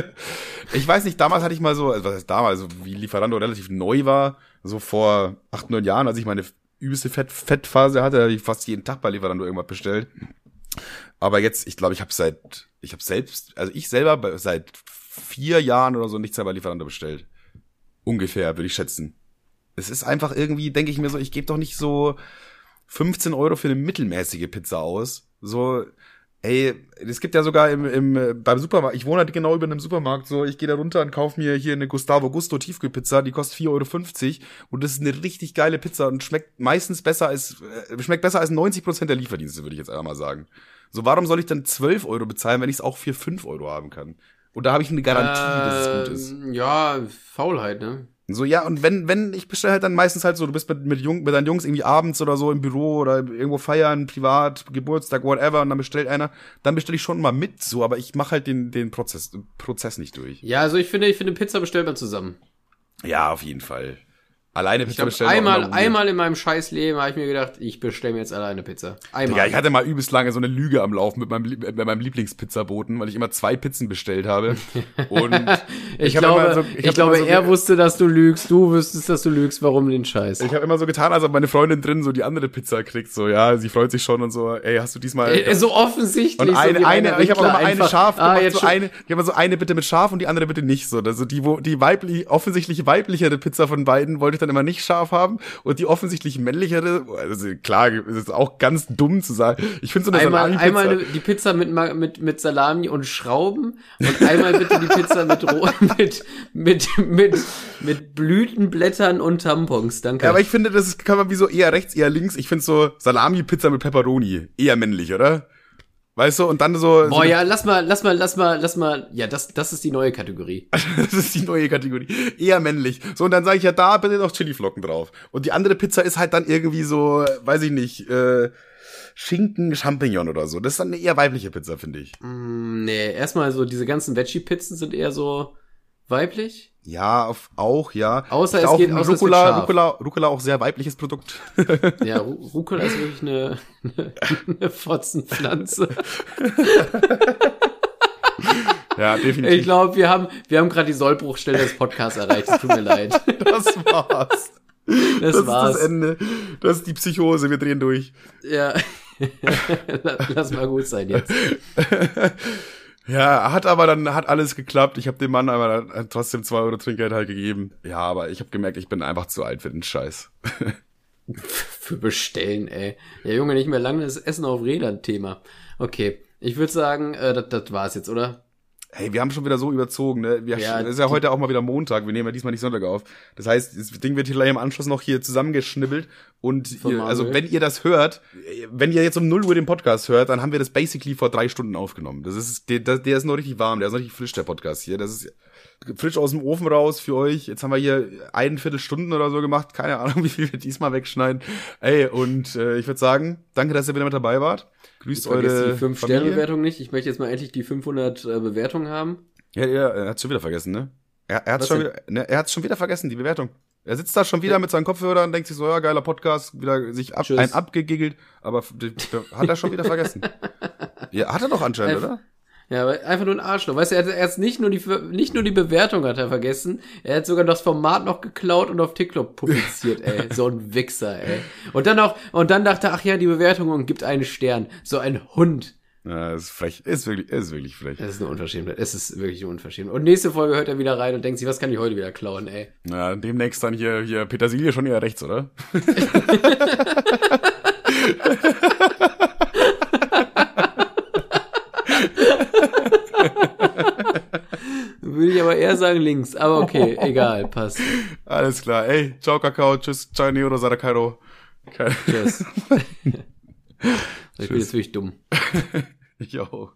ich weiß nicht, damals hatte ich mal so, also was heißt damals, also wie Lieferando relativ neu war, so vor acht, neun Jahren, als ich meine übelste Fett, Fettphase hatte, habe ich fast jeden Tag bei Lieferando irgendwas bestellt. Aber jetzt, ich glaube, ich habe seit, ich habe selbst, also ich selber seit vier Jahren oder so nichts mehr bei Lieferando bestellt. Ungefähr, würde ich schätzen. Es ist einfach irgendwie, denke ich mir so, ich gebe doch nicht so 15 Euro für eine mittelmäßige Pizza aus. So, ey, es gibt ja sogar im, im beim Supermarkt, ich wohne halt genau über einem Supermarkt, so, ich gehe da runter und kaufe mir hier eine Gustavo Gusto Tiefkühlpizza, die kostet 4,50 Euro und das ist eine richtig geile Pizza und schmeckt meistens besser als, äh, schmeckt besser als 90 Prozent der Lieferdienste, würde ich jetzt einfach mal sagen. So, warum soll ich dann 12 Euro bezahlen, wenn ich es auch für 5 Euro haben kann? Und da habe ich eine Garantie, äh, dass es gut ist. Ähm, ja, Faulheit, ne? So, ja, und wenn, wenn, ich bestelle halt dann meistens halt so, du bist mit, mit, Jung, mit deinen Jungs irgendwie abends oder so im Büro oder irgendwo feiern, privat, Geburtstag, whatever, und dann bestellt einer, dann bestelle ich schon mal mit, so, aber ich mache halt den, den Prozess, Prozess nicht durch. Ja, also ich finde, ich finde, Pizza bestellt man zusammen. Ja, auf jeden Fall. Alleine Pizza bestellen. Einmal, einmal in meinem scheiß Leben habe ich mir gedacht, ich bestelle mir jetzt alleine Pizza. Einmal. Ja, ich hatte mal übelst lange so eine Lüge am Laufen mit meinem, mit meinem Lieblingspizzaboten, weil ich immer zwei Pizzen bestellt habe. Und ich, ich glaube, so, ich, ich glaube, so, er wusste, dass du lügst, du wüsstest, dass du lügst, warum den Scheiß? Ich habe immer so getan, als ob meine Freundin drin so die andere Pizza kriegt, so, ja, sie freut sich schon und so, ey, hast du diesmal. Äh, so offensichtlich. Und eine, so eine, ich habe auch immer eine scharf ah, gemacht, so eine, ich habe immer so eine bitte mit scharf und die andere bitte nicht so. Also die, wo, die weiblich, offensichtlich weiblichere Pizza von beiden wollte ich dann immer nicht scharf haben und die offensichtlich männlichere, also klar, ist es auch ganz dumm zu sagen. Ich finde so eine einmal, Salami einmal die Pizza mit, mit, mit Salami und Schrauben und einmal bitte die Pizza mit, mit, mit, mit, mit Blütenblättern und Tampons. Danke. Ja, aber ich finde, das kann man wie so eher rechts, eher links. Ich finde so Salami-Pizza mit Pepperoni eher männlich, oder? Weißt du, und dann so. Boah, so ja, lass mal, lass mal, lass mal, lass mal. Ja, das, das ist die neue Kategorie. das ist die neue Kategorie. Eher männlich. So, und dann sage ich ja, da bitte noch Chiliflocken drauf. Und die andere Pizza ist halt dann irgendwie so, weiß ich nicht, äh, Schinken, Champignon oder so. Das ist dann eine eher weibliche Pizza, finde ich. Mm, nee, erstmal so, diese ganzen Veggie-Pizzen sind eher so weiblich. Ja, auf, auch, ja. Außer es auch geht außer Rucola, es Rucola, Rucola auch sehr weibliches Produkt. ja, Rucola ist wirklich eine, eine, eine Fotzenpflanze. ja, definitiv. Ich glaube, wir haben, wir haben gerade die Sollbruchstelle des Podcasts erreicht. Es tut mir leid. Das war's. Das, das war's. ist das Ende. Das ist die Psychose. Wir drehen durch. Ja. Lass mal gut sein jetzt. Ja, hat aber dann hat alles geklappt. Ich habe dem Mann aber trotzdem zwei Euro Trinkgeld halt gegeben. Ja, aber ich habe gemerkt, ich bin einfach zu alt für den Scheiß. für bestellen, ey. Ja, Junge, nicht mehr lange das Essen auf Rädern Thema. Okay. Ich würde sagen, äh, das, das war's jetzt, oder? Hey, wir haben schon wieder so überzogen, ne? Wir, Ja, das ist ja heute auch mal wieder Montag. Wir nehmen ja diesmal nicht Sonntag auf. Das heißt, das Ding wird hier gleich im Anschluss noch hier zusammengeschnibbelt. Und ihr, also, wenn ihr das hört, wenn ihr jetzt um 0 Uhr den Podcast hört, dann haben wir das basically vor drei Stunden aufgenommen. Das ist, der, der der ist noch richtig warm, der ist noch richtig frisch, der Podcast hier. Das ist frisch aus dem Ofen raus für euch. Jetzt haben wir hier ein Viertelstunden oder so gemacht. Keine Ahnung, wie viel wir diesmal wegschneiden. Ey, und äh, ich würde sagen, danke, dass ihr wieder mit dabei wart. Grüßt eure die 5-Sterne-Bewertung nicht. Ich möchte jetzt mal endlich die 500 äh, Bewertungen haben. Ja, ja, er hat's schon wieder vergessen, ne? Er, er Was schon wieder, ne, er hat's schon wieder vergessen, die Bewertung. Er sitzt da schon wieder mit seinen Kopfhörern und denkt sich so, ja, geiler Podcast, wieder sich ab, Tschüss. ein abgegiggelt, aber f- d- d- hat er schon wieder vergessen. Ja, hat er doch anscheinend, Einfach- oder? Ja, aber einfach nur ein Arschloch. Weißt du, er hat erst nicht nur die nicht nur die Bewertung hat er vergessen, er hat sogar das Format noch geklaut und auf TikTok publiziert, ey. So ein Wichser, ey. Und dann auch, und dann dachte er, ach ja, die Bewertung und gibt einen Stern. So ein Hund. Ja, ist frech, ist wirklich, ist wirklich frech. Das ist eine Unverschämtheit. Es ist wirklich eine Unverschämtheit. Und nächste Folge hört er wieder rein und denkt sich, was kann ich heute wieder klauen, ey. Ja, demnächst dann hier, hier Petersilie schon eher rechts, oder? Würde ich aber eher sagen links. Aber okay, egal, passt. Alles klar, ey, ciao Kakao, tschüss, ciao Neo, Sarakairo. Tschüss. ich bin jetzt wirklich dumm. Ich auch.